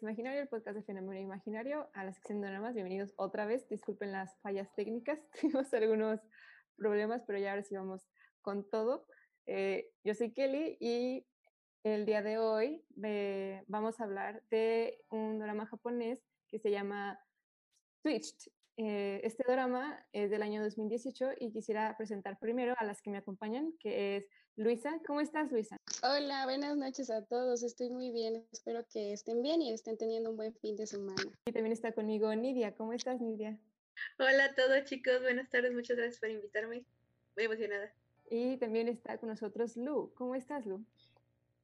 Imaginario, el podcast de Fenómeno Imaginario, a la sección de dramas. Bienvenidos otra vez. Disculpen las fallas técnicas, tuvimos algunos problemas, pero ya ahora sí vamos con todo. Eh, yo soy Kelly y el día de hoy eh, vamos a hablar de un drama japonés que se llama Switched. Eh, este drama es del año 2018 y quisiera presentar primero a las que me acompañan, que es Luisa. ¿Cómo estás, Luisa? Hola, buenas noches a todos. Estoy muy bien. Espero que estén bien y estén teniendo un buen fin de semana. Y también está conmigo Nidia. ¿Cómo estás, Nidia? Hola a todos, chicos. Buenas tardes. Muchas gracias por invitarme. Muy emocionada. Y también está con nosotros Lu. ¿Cómo estás, Lu?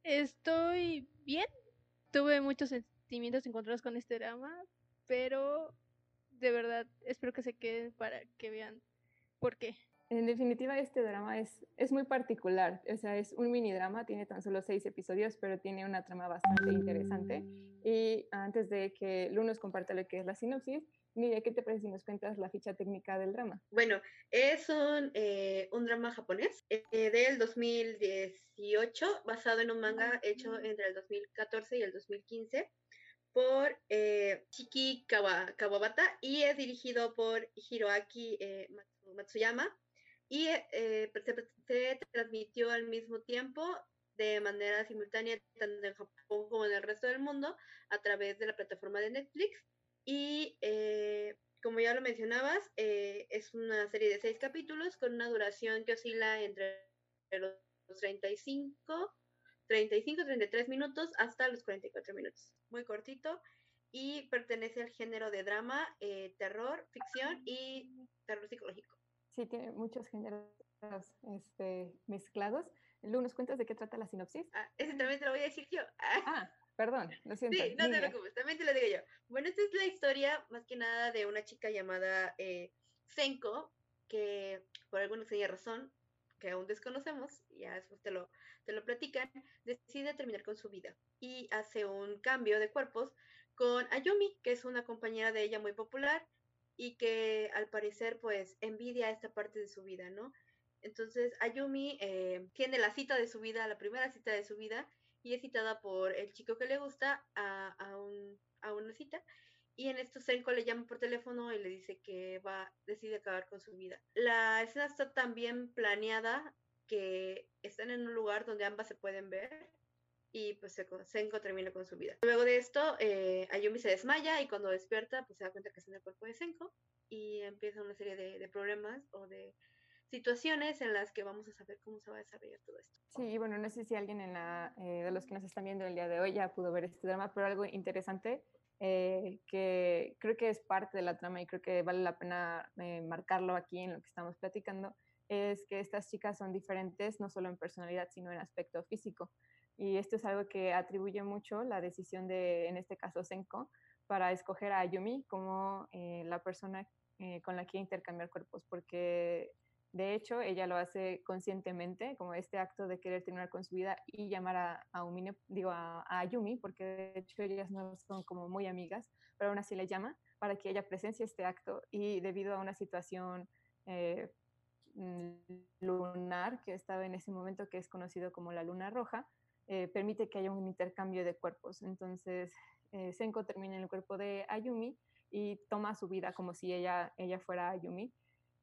Estoy bien. Tuve muchos sentimientos encontrados con este drama, pero de verdad espero que se queden para que vean por qué. En definitiva, este drama es, es muy particular. O sea, es un mini drama, tiene tan solo seis episodios, pero tiene una trama bastante interesante. Y antes de que Lu nos comparta lo que es la sinopsis, Nidia, ¿qué te parece si nos cuentas la ficha técnica del drama? Bueno, es un, eh, un drama japonés eh, del 2018, basado en un manga hecho entre el 2014 y el 2015 por eh, Chiki Kawabata y es dirigido por Hiroaki eh, Matsuyama y eh, se, transmitió al mismo tiempo de manera simultánea tanto en Japón como en el resto del mundo a través de la plataforma de Netflix y como ya lo mencionabas es una serie de seis capítulos con una duración que oscila entre los 35 35, 33 minutos hasta los 44 minutos. Muy cortito y pertenece al género de drama, eh, terror, ficción y terror psicológico. Sí, tiene muchos géneros este, mezclados. Lu, ¿nos cuentas de qué trata la sinopsis? Ah, ese también te lo voy a decir yo. Ah, perdón, lo siento. Sí, no te preocupes, también te lo digo yo. Bueno, esta es la historia más que nada de una chica llamada eh, Senko, que por alguna extraña razón, que aún desconocemos, ya después te lo, te lo platican, decide terminar con su vida y hace un cambio de cuerpos con Ayumi, que es una compañera de ella muy popular y que al parecer pues envidia esta parte de su vida, ¿no? Entonces Ayumi eh, tiene la cita de su vida, la primera cita de su vida, y es citada por el chico que le gusta a, a, un, a una cita. Y en esto Senko le llama por teléfono y le dice que va, decide acabar con su vida. La escena está tan bien planeada que están en un lugar donde ambas se pueden ver y pues Senko termina con su vida. Luego de esto, eh, Ayumi se desmaya y cuando despierta, pues se da cuenta que está en el cuerpo de Senko y empieza una serie de, problemas o de situaciones en las que vamos a saber cómo se va a desarrollar todo esto. Sí, bueno, no sé si alguien en la, eh, de los que nos están viendo el día de hoy ya pudo ver este drama, pero algo interesante eh, que creo que es parte de la trama y creo que vale la pena marcarlo aquí en lo que estamos platicando, es que estas chicas son diferentes no solo en personalidad, sino en aspecto físico. Y esto es algo que atribuye mucho la decisión de, en este caso, Senko, para escoger a Yumi como eh, la persona eh, con la que intercambiar cuerpos, porque de hecho ella lo hace conscientemente, como este acto de querer terminar con su vida y llamar a, a, Umine, digo, a, a, porque de hecho ellas no son como muy amigas, pero aún así le llama para que ella presencie este acto y debido a una situación eh, Mm, lunar que estaba en ese momento, que es conocido como la luna roja, eh, permite que haya un intercambio de cuerpos. Entonces, eh, Senko termina en el cuerpo de Ayumi y toma su vida como si ella, ella fuera Ayumi.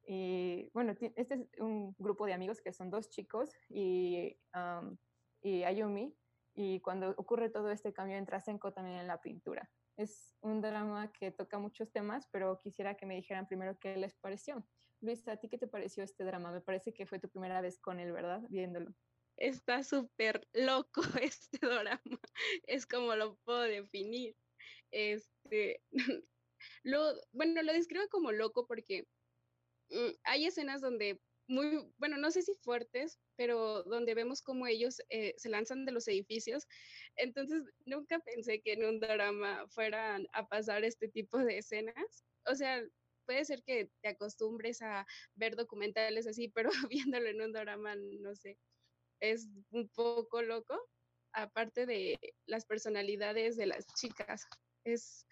Y bueno, este es un grupo de amigos que son dos chicos y, Ayumi. Y cuando ocurre todo este cambio, entra Senko también en la pintura. Es un drama que toca muchos temas, pero quisiera que me dijeran primero qué les pareció. Luisa, ¿a ti qué te pareció este drama? Me parece que fue tu primera vez con él, ¿verdad? Viéndolo. Está súper loco este drama, es como lo puedo definir. Este, lo, bueno, lo describo como loco porque hay escenas donde muy, bueno, no sé si fuertes, pero donde vemos cómo ellos eh, se lanzan de los edificios. Entonces, nunca pensé que en un drama fueran a pasar este tipo de escenas. O sea, puede ser que te acostumbres a ver documentales así, pero viéndolo en un drama, no sé, es un poco loco, aparte de las personalidades de las chicas. Es,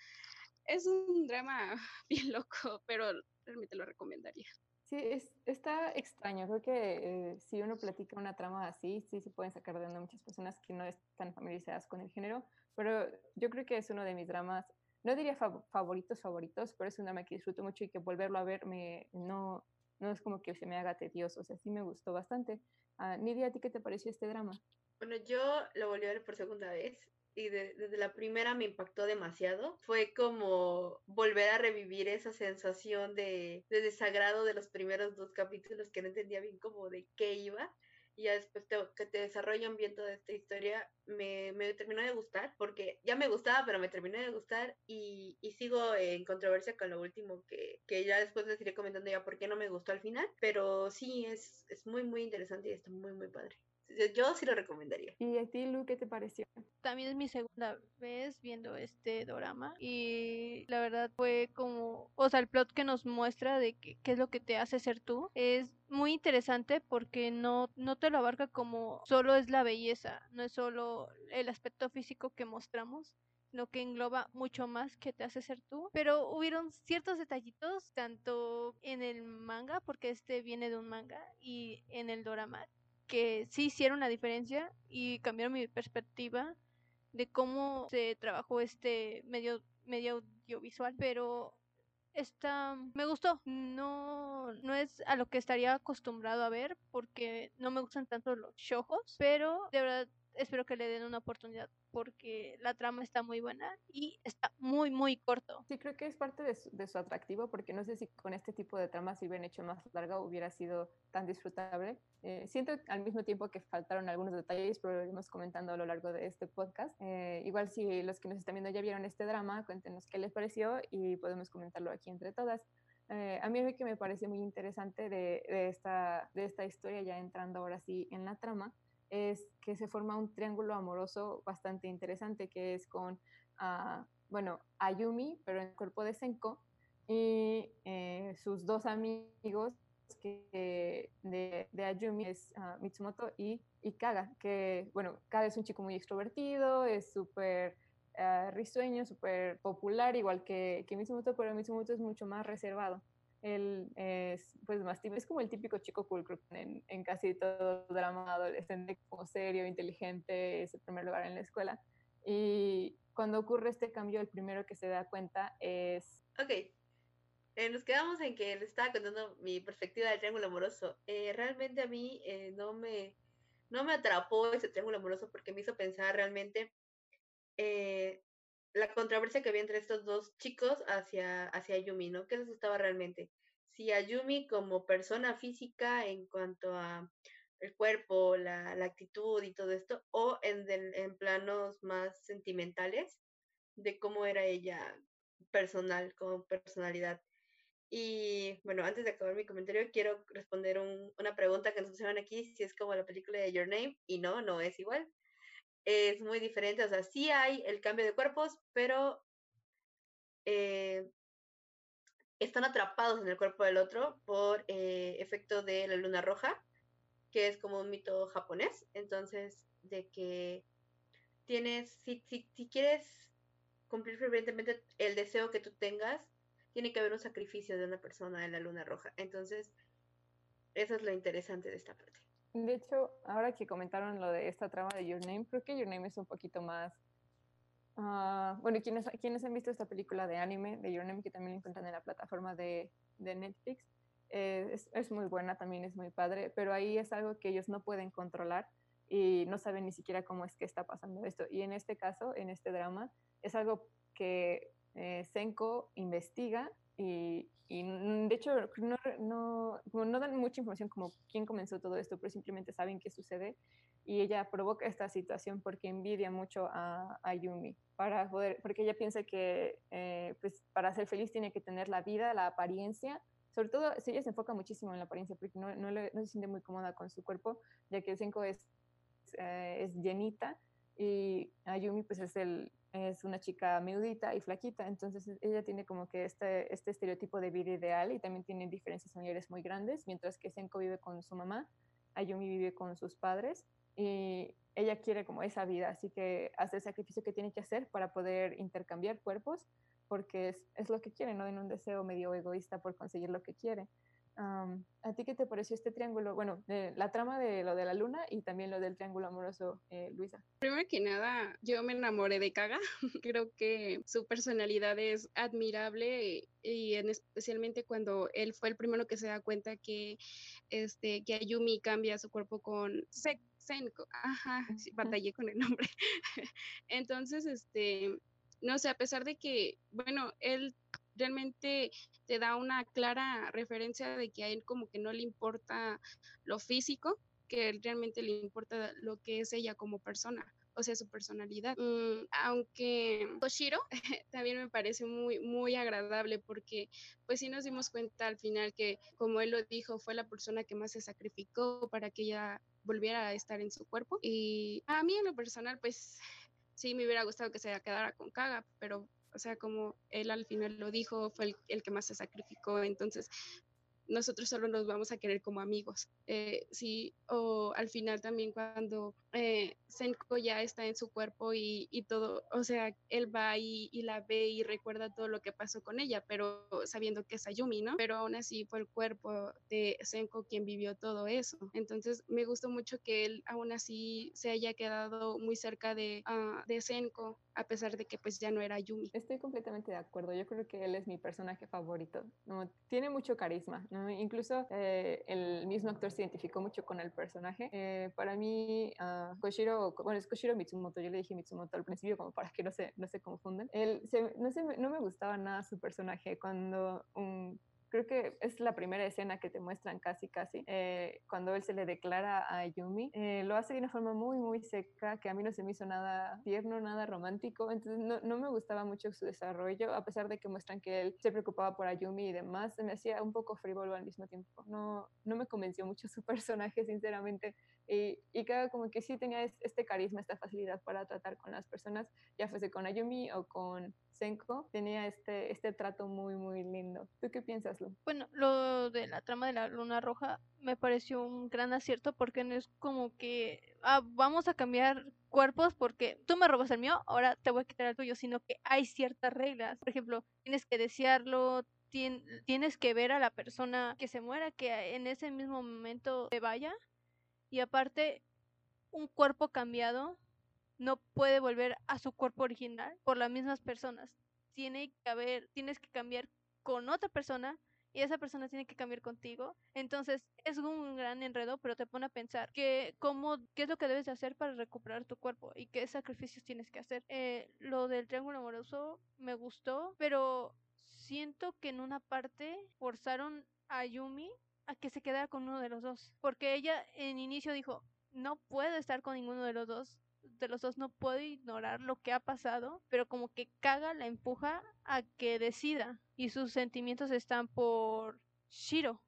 es un drama bien loco, pero realmente lo recomendaría. Sí, es, está extraño. Creo que eh, si uno platica una trama así, sí se pueden sacar de onda muchas personas que no están familiarizadas con el género, pero yo creo que es uno de mis dramas, no diría favoritos, favoritos, pero es un drama que disfruto mucho y que volverlo a ver me, no, no es como que se me haga tedioso, o sea, sí me gustó bastante. Uh, Nidia, ¿a ti qué te pareció este drama? Bueno, yo lo volví a ver por segunda vez y desde la primera me impactó demasiado. Fue como volver a revivir esa sensación de, de, desagrado de los primeros dos capítulos que no entendía bien como de qué iba. Y ya después que te desarrollan bien toda esta historia, me, me, terminó de gustar, porque ya me gustaba, pero me terminó de gustar y, y sigo en controversia con lo último que, que, ya después les iré comentando ya por qué no me gustó al final, pero sí, es, es muy, muy interesante y está muy, muy padre yo sí lo recomendaría. ¿Y a ti, Lu, qué te pareció? También es mi segunda vez viendo este drama y la verdad fue como, o sea, el plot que nos muestra de qué es lo que te hace ser tú es muy interesante porque no, no te lo abarca como solo es la belleza, no es solo el aspecto físico que mostramos, lo que engloba mucho más que te hace ser tú. Pero hubieron ciertos detallitos, tanto en el manga, porque este viene de un manga, y en el drama, que sí hicieron la diferencia y cambiaron mi perspectiva de cómo se trabajó este medio, medio audiovisual, pero esta me gustó. No, no es a lo que estaría acostumbrado a ver porque no me gustan tanto los shojos, pero de verdad espero que le den una oportunidad porque la trama está muy buena y está muy, muy corto. Sí, creo que es parte de su, de su atractivo porque no sé si con este tipo de tramas, si hubieran hecho más larga, hubiera sido tan disfrutable. Eh, siento al mismo tiempo que faltaron algunos detalles, pero lo iremos comentando a lo largo de este podcast. Eh, igual si los que nos están viendo ya vieron este drama, cuéntenos qué les pareció y podemos comentarlo aquí entre todas. Eh, a mí lo que me parece muy interesante de, de, esta, de esta historia, ya entrando ahora sí en la trama, es que se forma un triángulo amoroso bastante interesante, que es con, uh, bueno, Ayumi, pero en cuerpo de Senko, y eh, sus dos amigos que de, de Ayumi es uh, Mitsumoto y, y, Kaga, que, bueno, Kaga es un chico muy extrovertido, es súper uh, risueño, súper popular, igual que, que Mitsumoto, pero Mitsumoto es mucho más reservado él es pues más típico, es como el típico chico cool en, en casi todo drama adolescente, como serio, inteligente, es el primer lugar en la escuela. Y cuando ocurre este cambio, el primero que se da cuenta es... Ok, eh, nos quedamos en que le estaba contando mi perspectiva del triángulo amoroso. Eh, realmente a mí eh, no, me, no me atrapó ese triángulo amoroso porque me hizo pensar realmente la controversia que había entre estos dos chicos hacia, hacia Yumi, ¿no? ¿Qué les gustaba realmente? Si a Yumi como persona física en cuanto a el cuerpo, la, la actitud y todo esto, o en, en planos más sentimentales de cómo era ella personal, como personalidad. Y bueno, antes de acabar mi comentario, quiero responder un, una pregunta que nos hicieron aquí, si es como la película de Your Name, y no, no es igual es muy diferente. O sea, sí hay el cambio de cuerpos, pero eh, están atrapados en el cuerpo del otro por eh, efecto de la luna roja, que es como un mito japonés. Entonces, de que tienes, si, si, si quieres cumplir fervientemente el deseo que tú tengas, tiene que haber un sacrificio de una persona en la luna roja. Entonces, eso es lo interesante de esta parte. De hecho, ahora que comentaron lo de esta trama de Your Name, creo que Your Name es un poquito más... Uh, bueno, quienes, quienes han visto esta película de anime de Your Name, que también la encuentran en la plataforma de, de Netflix, eh, es, es, muy buena, también es muy padre, pero ahí es algo que ellos no pueden controlar y no saben ni siquiera cómo es que está pasando esto. Y en este caso, en este drama, es algo que eh, Senko investiga y, y, de hecho no, no, no, dan mucha información como quién comenzó todo esto, pero simplemente saben qué sucede y ella provoca esta situación porque envidia mucho a, a Yumi para poder, porque ella piensa que eh, pues para ser feliz tiene que tener la vida, la apariencia, sobre todo si ella se enfoca muchísimo en la apariencia porque no, no, le, no se siente muy cómoda con su cuerpo, ya que Senko es, eh, es llenita y Ayumi pues es el, es una chica menudita y flaquita, entonces ella tiene como que este, este estereotipo de vida ideal y también tiene diferencias familiares muy grandes, mientras que Senko vive con su mamá, Ayumi vive con sus padres y ella quiere como esa vida, así que hace el sacrificio que tiene que hacer para poder intercambiar cuerpos, porque es, es lo que quiere, no en un deseo medio egoísta por conseguir lo que quiere. ¿A ti qué te pareció este triángulo? Bueno, la trama de lo de la luna y también lo del triángulo amoroso, eh, Luisa. Primero que nada, yo me enamoré de Kaga. Creo que su personalidad es admirable y en especialmente cuando él fue el primero que se da cuenta que, este, que Ayumi cambia su cuerpo con Senko. Ajá, batallé con el nombre. Entonces, este, no sé, a pesar de que, bueno, él realmente te da una clara referencia de que a él como que no le importa lo físico, que él realmente le importa lo que es ella como persona o sea, su personalidad. Mm, aunque Koshiro también me parece muy, muy agradable porque pues sí nos dimos cuenta al final que, como él lo dijo, fue la persona que más se sacrificó para que ella volviera a estar en su cuerpo. Y a mí en lo personal, pues sí me hubiera gustado que se quedara con Kaga, pero o sea, como él al final lo dijo, fue el, que más se sacrificó, entonces nosotros solo nos vamos a querer como amigos. Eh, sí, o al final también cuando eh, Senko ya está en su cuerpo y, y, todo, o sea, él va y, y, la ve y recuerda todo lo que pasó con ella, pero sabiendo que es Ayumi, ¿no? Pero aún así fue el cuerpo de Senko quien vivió todo eso. Entonces me gustó mucho que él aún así se haya quedado muy cerca de, uh, de Senko, a pesar de que pues ya no era Ayumi. Estoy completamente de acuerdo, yo creo que él es mi personaje favorito, tiene mucho carisma, ¿no? incluso eh, el mismo actor se identificó mucho con el personaje. Eh, para mí, uh, Koshiro, bueno, es Koshiro Mitsumoto, yo le dije Mitsumoto al principio como para que no se, no se confundan. Él, se, no, se, no me gustaba nada su personaje cuando un creo que es la primera escena que te muestran casi, casi, eh, cuando él se le declara a Yumi. Eh, lo hace de una forma muy, muy seca, que a mí no se me hizo nada tierno, nada romántico, entonces no, no me gustaba mucho su desarrollo, a pesar de que muestran que él se preocupaba por Ayumi y demás, me hacía un poco frívolo al mismo tiempo. No, no me convenció mucho su personaje, sinceramente. Y, y cada como que sí tenía este carisma, esta facilidad para tratar con las personas, ya fuese con Ayumi o con Senko, tenía este, este trato muy, muy lindo. ¿Tú qué piensas, Lu? Bueno, lo de la trama de la luna roja me pareció un gran acierto porque no es como que ah, vamos a cambiar cuerpos porque tú me robas el mío, ahora te voy a quitar el tuyo, sino que hay ciertas reglas. Por ejemplo, tienes que desearlo, tienes que ver a la persona que se muera, que en ese mismo momento se vaya. Y aparte, un cuerpo cambiado no puede volver a su cuerpo original por las mismas personas. Tiene que haber, tienes que cambiar con otra persona y esa persona tiene que cambiar contigo. Entonces es un gran enredo, pero te pone a pensar que cómo, qué es lo que debes de hacer para recuperar tu cuerpo y qué sacrificios tienes que hacer. Eh, lo del triángulo amoroso me gustó, pero siento que en una parte forzaron a Yumi a que se quedara con uno de los dos, porque ella en inicio dijo, no puedo estar con ninguno de los dos, de los dos no puede ignorar lo que ha pasado, pero como que Kaga la empuja a que decida y sus sentimientos están por Shiro.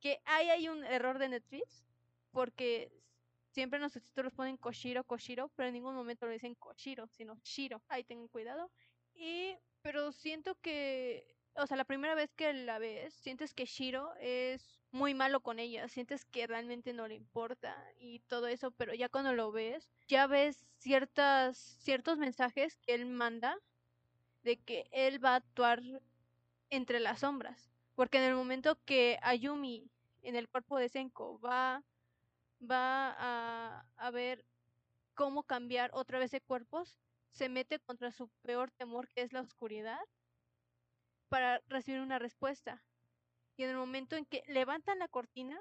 Que ahí hay un error de Netflix porque siempre en los títulos ponen Koshiro, Koshiro, pero en ningún momento lo dicen Koshiro, sino Shiro. Ahí tengan cuidado. Y pero siento que o sea, la primera vez que la ves, sientes que Shiro es muy malo con ella, sientes que realmente no le importa y todo eso, pero ya cuando lo ves, ya ves ciertas, ciertos mensajes que él manda de que él va a actuar entre las sombras. Porque en el momento que Ayumi en el cuerpo de Senko va, va a, a ver cómo cambiar otra vez de cuerpos, se mete contra su peor temor que es la oscuridad para recibir una respuesta. Y en el momento en que levantan la cortina,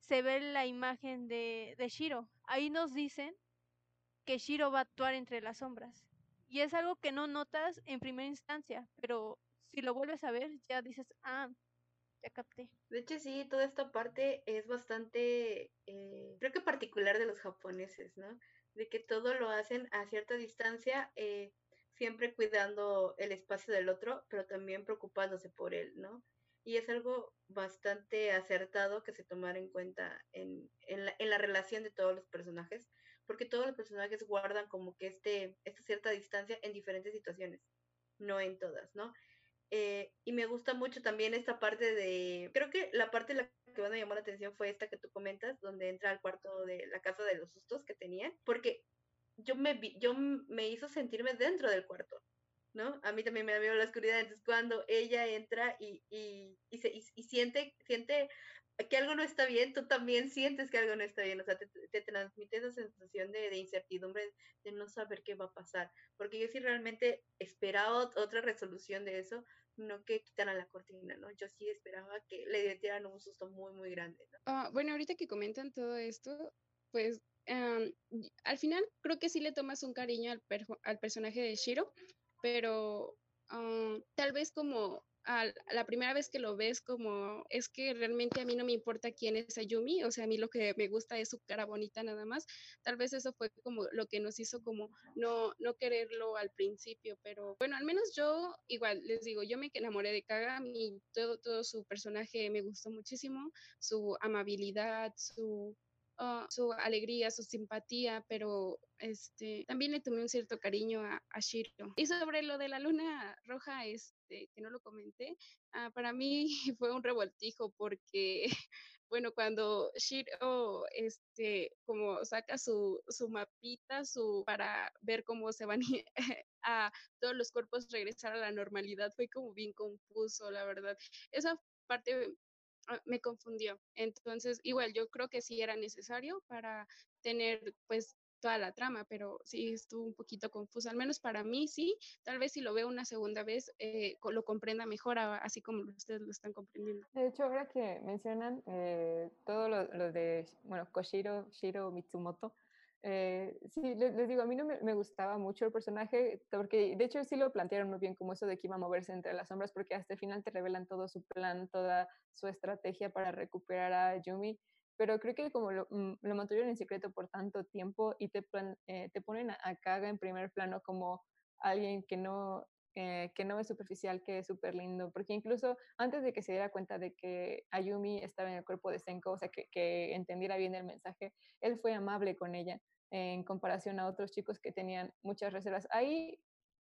se ve la imagen de, Shiro. Ahí nos dicen que Shiro va a actuar entre las sombras. Y es algo que no notas en primera instancia, pero si lo vuelves a ver, ya dices, ah, ya capté. De hecho, sí, toda esta parte es bastante, eh, creo que particular de los japoneses, ¿no? De que todo lo hacen a cierta distancia, eh, siempre cuidando el espacio del otro, pero también preocupándose por él, ¿no? Y es algo bastante acertado que se tomara en cuenta en, en, la, en la relación de todos los personajes, porque todos los personajes guardan como que este, esta cierta distancia en diferentes situaciones, no en todas, ¿no? Eh, y me gusta mucho también esta parte de, creo que la parte la que más me llamó la atención fue esta que tú comentas, donde entra al cuarto de la casa de los sustos que tenían, porque yo me, yo me hizo sentirme dentro del cuarto. ¿no? A mí también me da miedo la oscuridad, entonces cuando ella entra y, y, y, se, y siente, siente que algo no está bien, tú también sientes que algo no está bien, o sea, te, te transmite esa sensación de, de, incertidumbre, de no saber qué va a pasar, porque yo sí realmente esperaba otra resolución de eso, no que quitaran la cortina, ¿no? Yo sí esperaba que le dieran un susto muy, muy grande, ¿no? Uh, bueno, ahorita que comentan todo esto, pues um, al final creo que sí le tomas un cariño al, al personaje de Shiro, pero uh, tal vez como la primera vez que lo ves como es que realmente a mí no me importa quién es Ayumi, o sea, a mí lo que me gusta es su cara bonita nada más. Tal vez eso fue como lo que nos hizo como no no quererlo al principio, pero bueno, al menos yo igual les digo, yo me enamoré de Kaga, a mí todo todo su personaje me gustó muchísimo, su amabilidad, su uh, su alegría, su simpatía, pero este, también le tomé un cierto cariño a, Shiro. Y sobre lo de la luna roja, este, que no lo comenté, uh, para mí fue un revoltijo porque, bueno, cuando Shiro, este, como saca su, su mapita su, para ver cómo se van a todos los cuerpos regresar a la normalidad, fue como bien confuso, la verdad. Esa parte me confundió. Entonces, igual yo creo que sí era necesario para tener pues toda la trama, pero sí estuvo un poquito confuso, al menos para mí sí, tal vez si lo veo una segunda vez eh, lo comprenda mejor, así como ustedes lo están comprendiendo. De hecho, ahora que mencionan eh, todo lo, de, bueno, Koshiro, Shiro Mitsumoto, eh, sí, les, les, digo, a mí no me, me, gustaba mucho el personaje, porque de hecho sí lo plantearon muy bien como eso de que iba a moverse entre las sombras, porque hasta el final te revelan todo su plan, toda su estrategia para recuperar a Yumi, pero creo que como lo, mm, lo mantuvieron en secreto por tanto tiempo y te, plan, eh, te ponen a, a, Kaga en primer plano como alguien que no, que no es superficial, que es súper lindo, porque incluso antes de que se diera cuenta de que Ayumi estaba en el cuerpo de Senko, o sea, que, entendiera bien el mensaje, él fue amable con ella en comparación a otros chicos que tenían muchas reservas. Ahí,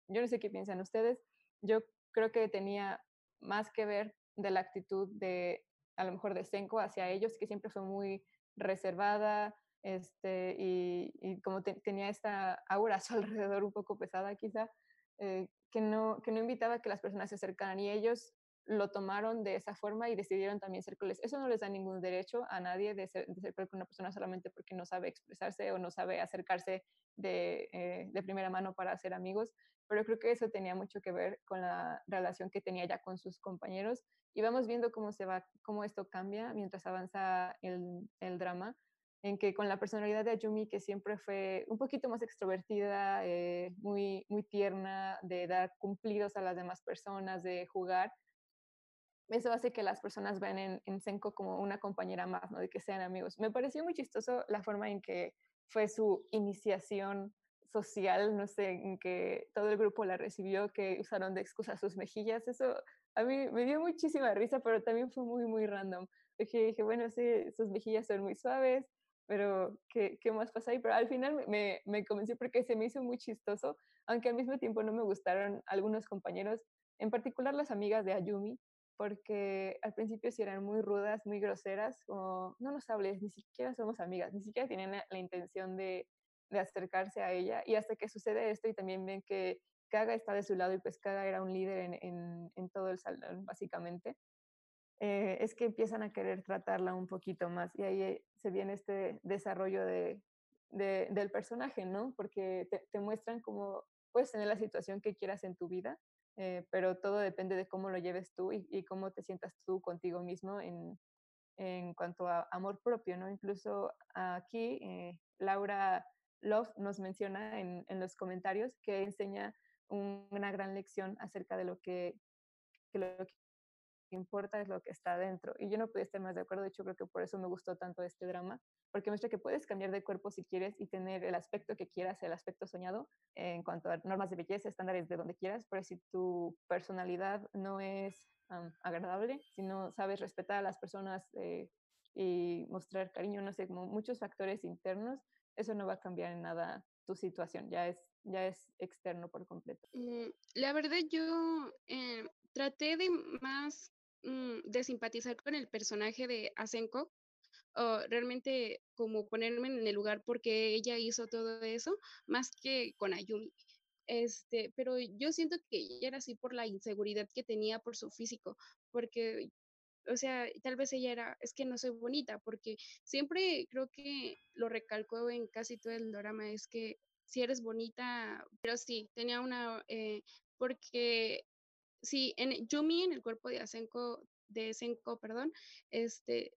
yo no sé qué piensan ustedes, yo creo que tenía más que ver de la actitud de, a lo mejor, de Senko hacia ellos, que siempre fue muy reservada, este, y, y como te, tenía esta aura a su alrededor un poco pesada quizá, eh, que, no, que no invitaba a que las personas se acercaran y ellos lo tomaron de esa forma y decidieron también ser crueles. Eso no les da ningún derecho a nadie de ser, de con una persona solamente porque no sabe expresarse o no sabe acercarse de, eh, de, primera mano para ser amigos, pero creo que eso tenía mucho que ver con la relación que tenía ya con sus compañeros y vamos viendo cómo se va, cómo esto cambia mientras avanza el, el drama en que con la personalidad de Ayumi, que siempre fue un poquito más extrovertida, eh, muy, muy tierna, de dar cumplidos a las demás personas, de jugar, eso hace que las personas ven en, en Senko como una compañera más, ¿no? De que sean amigos. Me pareció muy chistoso la forma en que fue su iniciación social, no sé, en que todo el grupo la recibió, que usaron de excusa sus mejillas. Eso a mí me dio muchísima risa, pero también fue muy, muy random. Dije, dije bueno, sí, sus mejillas son muy suaves, pero ¿qué, qué más pasa ahí? Pero al final me, me convenció porque se me hizo muy chistoso, aunque al mismo tiempo no me gustaron algunos compañeros, en particular las amigas de Ayumi, porque al principio sí eran muy rudas, muy groseras, como no nos hables, ni siquiera somos amigas, ni siquiera tienen la, intención de, de, acercarse a ella. Y hasta que sucede esto y también ven que Kaga está de su lado y pues Kaga era un líder en, en todo el salón, básicamente, eh, es que empiezan a querer tratarla un poquito más y ahí se viene este desarrollo de, de, del personaje, ¿no? Porque te, muestran cómo puedes tener la situación que quieras en tu vida eh, pero todo depende de cómo lo lleves tú y, cómo te sientas tú contigo mismo en, en, cuanto a amor propio, ¿no? Incluso aquí eh, Laura Love nos menciona en, en, los comentarios que enseña un, una gran lección acerca de lo que importa es lo que está dentro. Y yo no puedo estar más de acuerdo, de hecho creo que por eso me gustó tanto este drama, porque muestra que puedes cambiar de cuerpo si quieres y tener el aspecto que quieras, el aspecto soñado en cuanto a normas de belleza, estándares de donde quieras, pero si tu personalidad no es agradable, si no sabes respetar a las personas eh, y mostrar cariño, no sé, como muchos factores internos, eso no va a cambiar en nada tu situación, ya es, ya es externo por completo. Mm, la verdad yo eh, traté de más mm, de simpatizar con el personaje de Asenko, o realmente como ponerme en el lugar porque ella hizo todo eso, más que con Ayumi. Este, pero yo siento que ella era así por la inseguridad que tenía por su físico, porque o sea, tal vez ella era, es que no soy bonita, porque siempre creo que lo recalcó en casi todo el drama, es que si eres bonita, pero sí, tenía una, eh, porque sí, en Yumi, en el cuerpo de Asenko, de Senko, perdón, este,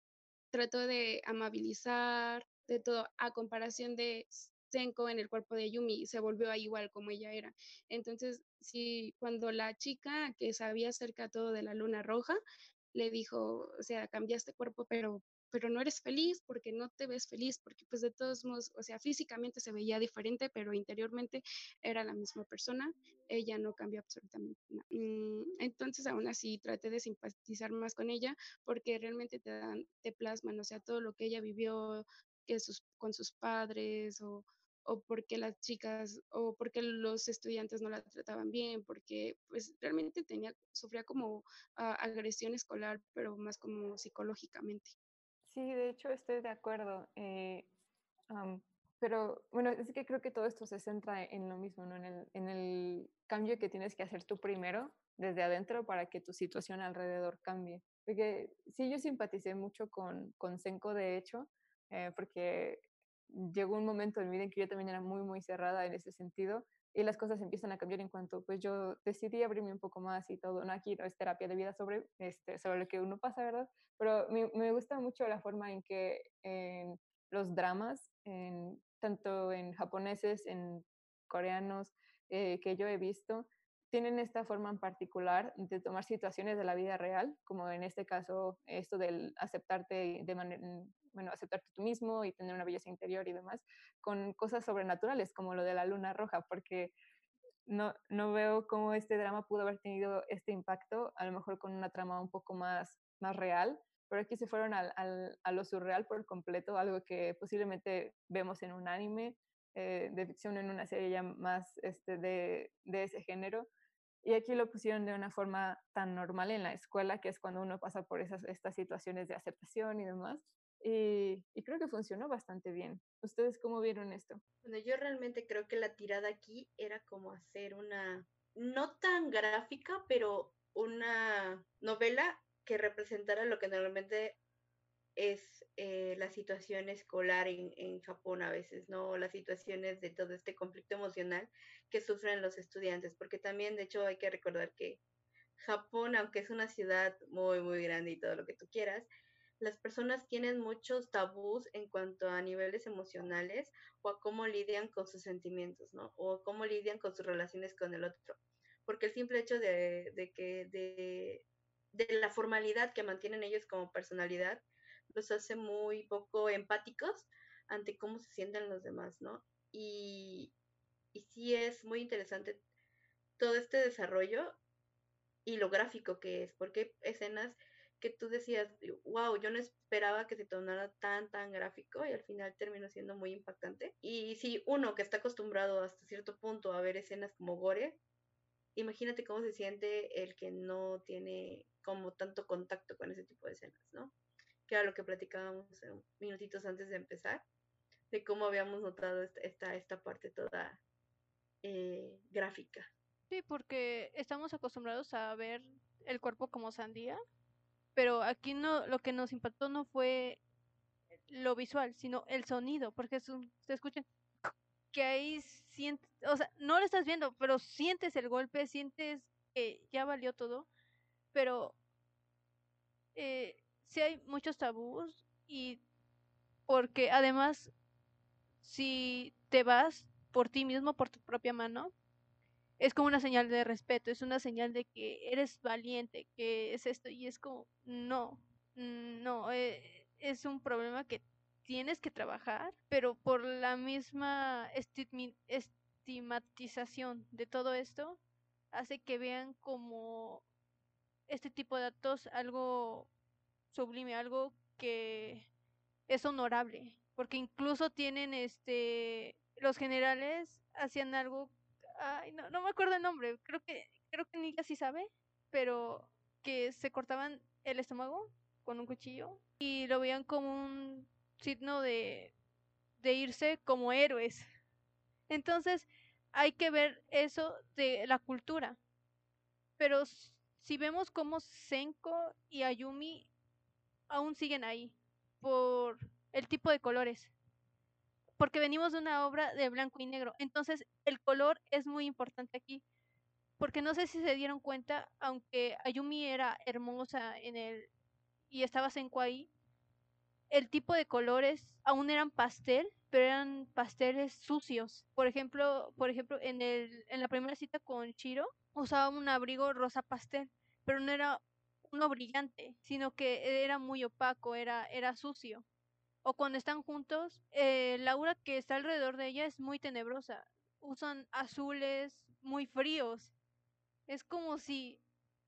trató de amabilizar, de todo, a comparación de Senko en el cuerpo de Yumi, se volvió igual como ella era. Entonces, sí, cuando la chica que sabía acerca todo de la luna roja, le dijo, o sea, cambiaste cuerpo, pero, pero no eres feliz porque no te ves feliz, porque pues de todos modos, o sea, físicamente se veía diferente, pero interiormente era la misma persona, ella no cambió absolutamente nada. Mm, entonces, aún así, traté de simpatizar más con ella porque realmente te dan, te plasman, o sea, todo lo que ella vivió que sus, con sus padres o, o porque las chicas o porque los estudiantes no la trataban bien, porque pues realmente tenía, sufría como ah, agresión escolar, pero más como psicológicamente. Sí, de hecho estoy de acuerdo. Eh, pero bueno, es que creo que todo esto se centra en lo mismo, ¿no? En el, cambio que tienes que hacer tú primero desde adentro para que tu situación alrededor cambie. Porque sí, yo simpaticé mucho con, con Senko, de hecho, eh, porque llegó un momento en mi vida en que yo también era muy, muy cerrada en ese sentido y las cosas empiezan a cambiar en cuanto pues yo decidí abrirme un poco más y todo, no aquí no es terapia de vida sobre, este, sobre lo que uno pasa, ¿verdad? Pero me, gusta mucho la forma en que en los dramas, tanto en japoneses, en coreanos, eh, que yo he visto, tienen esta forma en particular de tomar situaciones de la vida real, como en este caso esto del aceptarte de manera, bueno, aceptarte tú mismo y tener una belleza interior y demás, con cosas sobrenaturales como lo de la luna roja, porque no, no veo cómo este drama pudo haber tenido este impacto, a lo mejor con una trama un poco más, más real, pero aquí se fueron al, al, a lo surreal por completo, algo que posiblemente vemos en un anime eh, de ficción, en una serie ya más este, de, de ese género, y aquí lo pusieron de una forma tan normal en la escuela, que es cuando uno pasa por esas, estas situaciones de aceptación y demás. Y, y, creo que funcionó bastante bien. ¿Ustedes cómo vieron esto? Bueno, yo realmente creo que la tirada aquí era como hacer una, no tan gráfica, pero una novela que representara lo que normalmente es eh, la situación escolar en, en, Japón a veces, ¿no? Las situaciones de todo este conflicto emocional que sufren los estudiantes, porque también, de hecho, hay que recordar que Japón, aunque es una ciudad muy, muy grande y todo lo que tú quieras, las personas tienen muchos tabús en cuanto a niveles emocionales o a cómo lidian con sus sentimientos, ¿no? O cómo lidian con sus relaciones con el otro. Porque el simple hecho de, de que, de, de la formalidad que mantienen ellos como personalidad, los hace muy poco empáticos ante cómo se sienten los demás, ¿no? Y, y sí es muy interesante todo este desarrollo y lo gráfico que es, porque hay escenas que tú decías, wow, yo no esperaba que se tornara tan, tan gráfico y al final terminó siendo muy impactante. Y si uno que está acostumbrado hasta cierto punto a ver escenas como gore, imagínate cómo se siente el que no tiene como tanto contacto con ese tipo de escenas, ¿no? que era lo que platicábamos minutitos antes de empezar, de cómo habíamos notado esta, esta, parte toda eh, gráfica. Sí, porque estamos acostumbrados a ver el cuerpo como sandía, pero aquí no, lo que nos impactó no fue lo visual, sino el sonido, porque se escucha que ahí sientes, o sea, no lo estás viendo, pero sientes el golpe, sientes que ya valió todo, pero eh, sí hay muchos tabús y porque además si te vas por ti mismo, por tu propia mano, es como una señal de respeto, es una señal de que eres valiente, que es esto y es como, no, no, eh, es un problema que tienes que trabajar, pero por la misma estigmatización de todo esto, hace que vean como este tipo de actos algo sublime, algo que es honorable, porque incluso tienen este los generales hacían algo ay, no, no me acuerdo el nombre, creo que creo que Nika sí sabe, pero que se cortaban el estómago con un cuchillo y lo veían como un signo de de irse como héroes. Entonces, hay que ver eso de la cultura. Pero si vemos cómo Senko y Ayumi aún siguen ahí por el tipo de colores. Porque venimos de una obra de blanco y negro. Entonces, el color es muy importante aquí. Porque no sé si se dieron cuenta, aunque Ayumi era hermosa en el y estaba Senko ahí, el tipo de colores aún eran pastel, pero eran pasteles sucios. Por ejemplo, por ejemplo, en el en la primera cita con Chiro usaba un abrigo rosa pastel, pero no era uno brillante, sino que era muy opaco, era era sucio. O cuando están juntos, eh, aura que está alrededor de ella es muy tenebrosa. Usan azules muy fríos. Es como si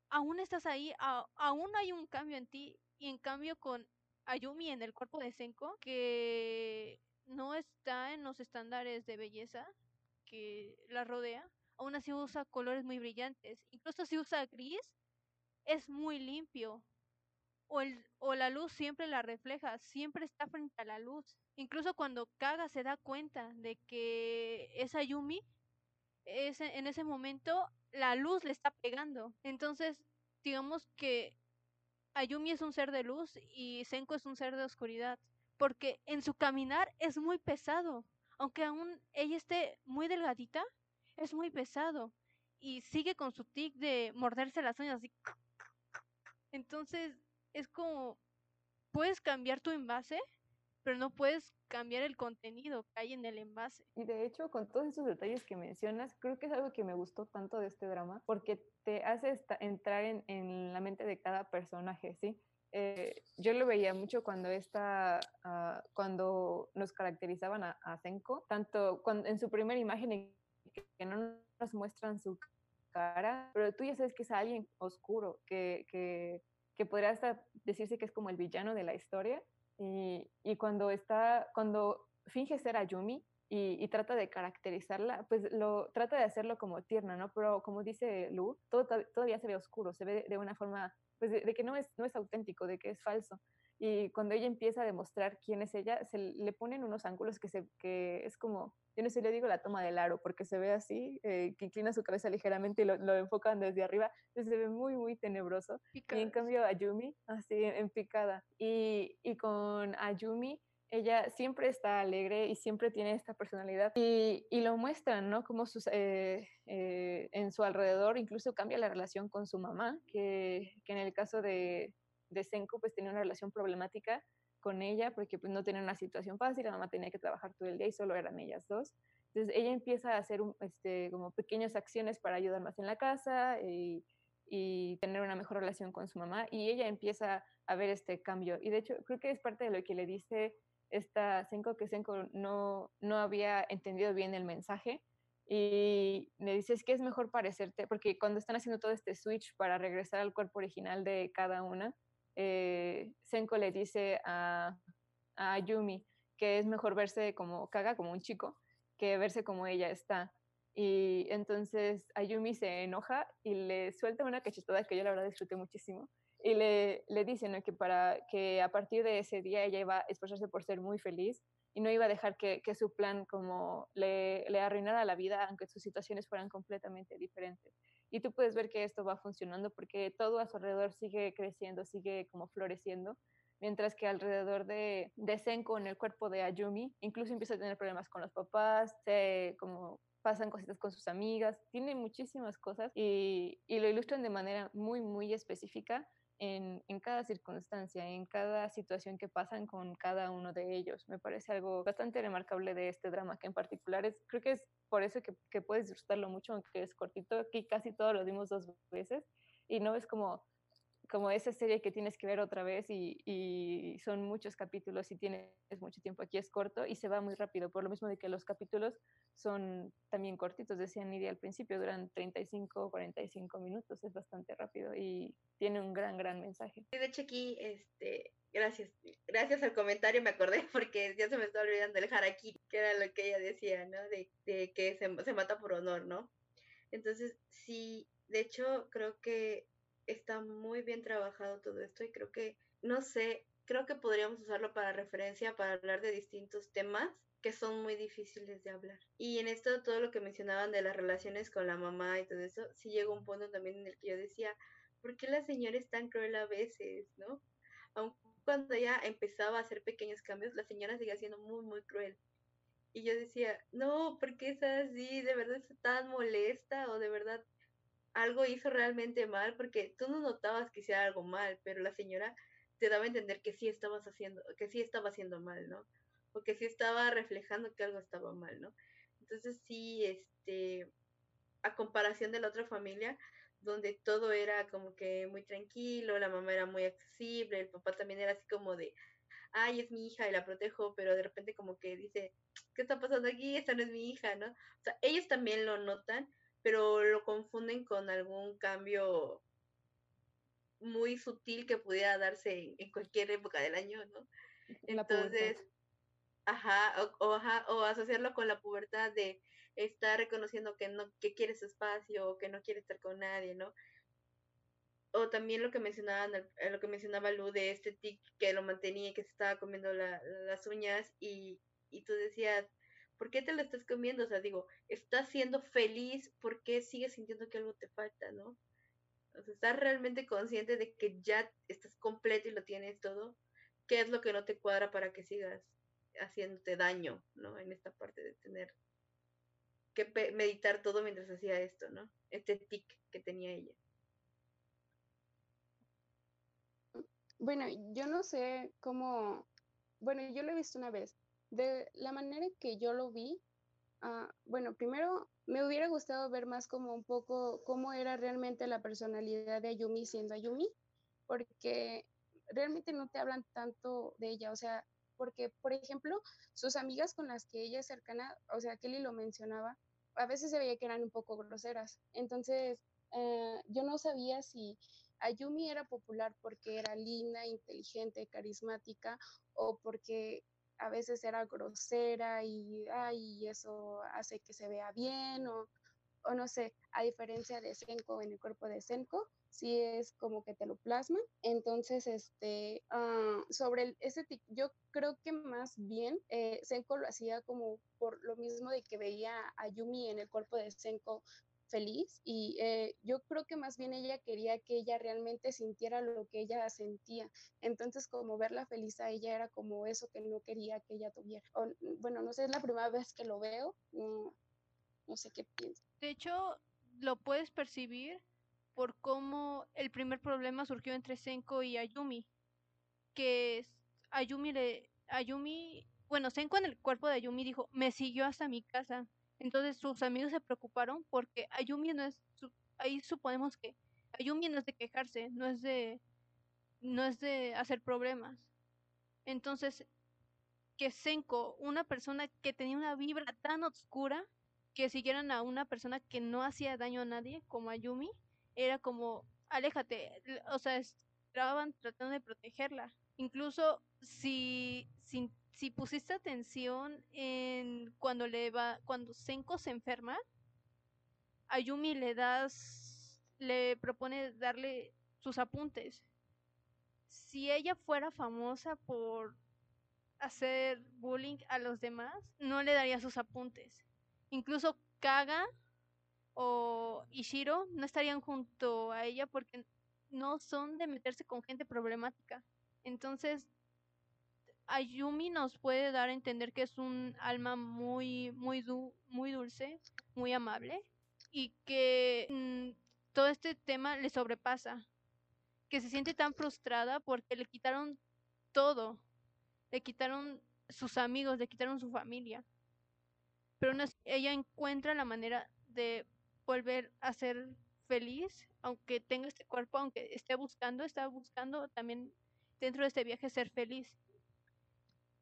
aún estás ahí, aún hay un cambio en ti y en cambio con Ayumi en el cuerpo de Senko, que no está en los estándares de belleza que la rodea, aún así usa colores muy brillantes. Incluso si usa gris, es muy limpio. O, el, o la luz siempre la refleja, siempre está frente a la luz. Incluso cuando Kaga se da cuenta de que es Ayumi, en ese momento la luz le está pegando. Entonces, digamos que Ayumi es un ser de luz y Senko es un ser de oscuridad, porque en su caminar es muy pesado, aunque aún ella esté muy delgadita, es muy pesado y sigue con su tic de morderse las uñas así. Entonces, es como puedes cambiar tu envase, pero no puedes cambiar el contenido que hay en el envase. Y de hecho, con todos esos detalles que mencionas, creo que es algo que me gustó tanto de este drama, porque te hace entrar en, en la mente de cada personaje, ¿sí? Eh, yo lo veía mucho cuando esta, uh, cuando nos caracterizaban a, a Senko, tanto cuando, en su primera imagen que no nos muestran su cara, pero tú ya sabes que es alguien oscuro, que, que podría hasta decirse que es como el villano de la historia, y, y cuando está, cuando finge ser Ayumi y, y, trata de caracterizarla, pues lo trata de hacerlo como tierna, ¿no? Pero como dice Lu, todo, todavía se ve oscuro, se ve de una forma, pues de, de, que no es, no es auténtico, de que es falso. Y cuando ella empieza a demostrar quién es ella, se le ponen unos ángulos que, se, que es como, yo no sé, le digo la toma del aro, porque se ve así, eh, que inclina su cabeza ligeramente y lo, lo, enfocan desde arriba, entonces se ve muy, muy tenebroso. Picada. Y en cambio Ayumi, así en picada. Y, y con Ayumi, ella siempre está alegre y siempre tiene esta personalidad y, y lo muestran, ¿no? Como sus, eh, eh, en su alrededor incluso cambia la relación con su mamá, que, que en el caso de, de Senko pues tenía una relación problemática con ella porque pues no tenía una situación fácil, la mamá tenía que trabajar todo el día y solo eran ellas dos. Entonces ella empieza a hacer este, como pequeñas acciones para ayudar más en la casa y, y, tener una mejor relación con su mamá y ella empieza a ver este cambio. Y de hecho creo que es parte de lo que le dice esta Senko, que Senko no, no había entendido bien el mensaje y le dice es que es mejor parecerte, porque cuando están haciendo todo este switch para regresar al cuerpo original de cada una, eh, Senko le dice a, a Ayumi que es mejor verse como Kaga, como un chico, que verse como ella está. Y entonces Ayumi se enoja y le suelta una cachetada que yo la verdad disfruté muchísimo. Y le, le dice ¿no? que, para, que a partir de ese día ella iba a esforzarse por ser muy feliz y no iba a dejar que, que su plan como le, le arruinara la vida, aunque sus situaciones fueran completamente diferentes y tú puedes ver que esto va funcionando porque todo a su alrededor sigue creciendo, sigue como floreciendo, mientras que alrededor de, de Senko, en el cuerpo de Ayumi, incluso empieza a tener problemas con los papás, se, como pasan cositas con sus amigas, tiene muchísimas cosas y, y lo ilustran de manera muy, muy específica en, cada circunstancia, en cada situación que pasan con cada uno de ellos. Me parece algo bastante remarcable de este drama, que en particular es, creo que es por eso que, que puedes disfrutarlo mucho, aunque es cortito. Aquí casi todo lo dimos dos veces y no es como como esa serie que tienes que ver otra vez y, y, son muchos capítulos y tienes mucho tiempo. Aquí es corto y se va muy rápido, por lo mismo de que los capítulos son también cortitos, decían Nidia al principio, duran 35 o 45 minutos, es bastante rápido y tiene un gran, gran mensaje. De hecho aquí, este, gracias, gracias al comentario me acordé porque ya se me está olvidando el harakiri, que era lo que ella decía, ¿no? De, de que se, se mata por honor, ¿no? Entonces, sí, de hecho creo que está muy bien trabajado todo esto y creo que, no sé, creo que podríamos usarlo para referencia, para hablar de distintos temas que son muy difíciles de hablar. Y en esto, todo lo que mencionaban de las relaciones con la mamá y todo eso, sí llegó un punto también en el que yo decía, ¿por qué la señora es tan cruel a veces, no? Aun cuando ella empezaba a hacer pequeños cambios, la señora seguía siendo muy, muy cruel. Y yo decía, no, ¿por qué es así? ¿De verdad está tan molesta? ¿O de verdad algo hizo realmente mal? Porque tú no notabas que hiciera algo mal, pero la señora te daba a entender que sí estabas haciendo, que sí estaba haciendo mal, ¿no? O que sí estaba reflejando que algo estaba mal, ¿no? Entonces sí, este, a comparación de la otra familia, donde todo era como que muy tranquilo, la mamá era muy accesible, el papá también era así como de, ay, es mi hija y la protejo, pero de repente como que dice, ¿qué está pasando aquí? Esta no es mi hija, ¿no? O sea, ellos también lo notan, pero lo confunden con algún cambio muy sutil que pudiera darse en, cualquier época del año, ¿no? Entonces, ajá o, ajá, o asociarlo con la pubertad de estar reconociendo que no, que quiere su espacio, o que no quiere estar con nadie, ¿no? O también lo que mencionaban, eh, lo que mencionaba Lu de este tic que lo mantenía, que se estaba comiendo las uñas y, y tú decías, ¿por qué te lo estás comiendo? O sea, digo, estás siendo feliz, ¿por qué sigues sintiendo que algo te falta, no? O sea, estás realmente consciente de que ya estás completo y lo tienes todo. ¿Qué es lo que no te cuadra para que sigas haciéndote daño, ¿no? En esta parte de tener que meditar todo mientras hacía esto, ¿no? Este tic que tenía ella. Bueno, yo no sé cómo, bueno, yo lo he visto una vez. De la manera que yo lo vi, uh, bueno, primero me hubiera gustado ver más como un poco cómo era realmente la personalidad de Ayumi siendo Ayumi, porque realmente no te hablan tanto de ella, o sea, porque, por ejemplo, sus amigas con las que ella es cercana, o sea, Kelly lo mencionaba, a veces se veía que eran un poco groseras. Entonces, eh, yo no sabía si Ayumi era popular porque era linda, inteligente, carismática o porque a veces era grosera y ay, eso hace que se vea bien o, o no sé, a diferencia de Senko en el cuerpo de Senko, sí es como que te lo plasma. Entonces, este, ah, sobre ese, yo creo que más bien eh, Senko lo hacía como por lo mismo de que veía a Yumi en el cuerpo de Senko feliz y eh, yo creo que más bien ella quería que ella realmente sintiera lo que ella sentía. Entonces, como verla feliz a ella era como eso que no quería que ella tuviera. bueno, no sé, es la primera vez que lo veo, no, sé qué piensa. De hecho, lo puedes percibir por cómo el primer problema surgió entre Senko y Ayumi, que Ayumi le Ayumi, bueno, Senko en el cuerpo de Ayumi dijo, "Me siguió hasta mi casa." Entonces sus amigos se preocuparon porque Ayumi no es ahí suponemos que Ayumi no es de quejarse, no es de no es de hacer problemas. Entonces que Senko, una persona que tenía una vibra tan oscura, que siguieran a una persona que no hacía daño a nadie como Ayumi, era como, aléjate, o sea, estaban tratando de protegerla. Incluso si, si, si pusiste atención en cuando le Senko se enferma, a Yumi le das, le propone darle sus apuntes. Si ella fuera famosa por hacer bullying a los demás, no le daría sus apuntes. Incluso Kaga o Ishiro no estarían junto a ella porque no son de meterse con gente problemática. Entonces, Ayumi nos puede dar a entender que es un alma muy, muy, muy dulce, muy amable y que mm, todo este tema le sobrepasa, que se siente tan frustrada porque le quitaron todo, le quitaron sus amigos, le quitaron su familia. Pero ella encuentra la manera de volver a ser feliz, aunque tenga este cuerpo, aunque esté buscando, está buscando también dentro de este viaje ser feliz.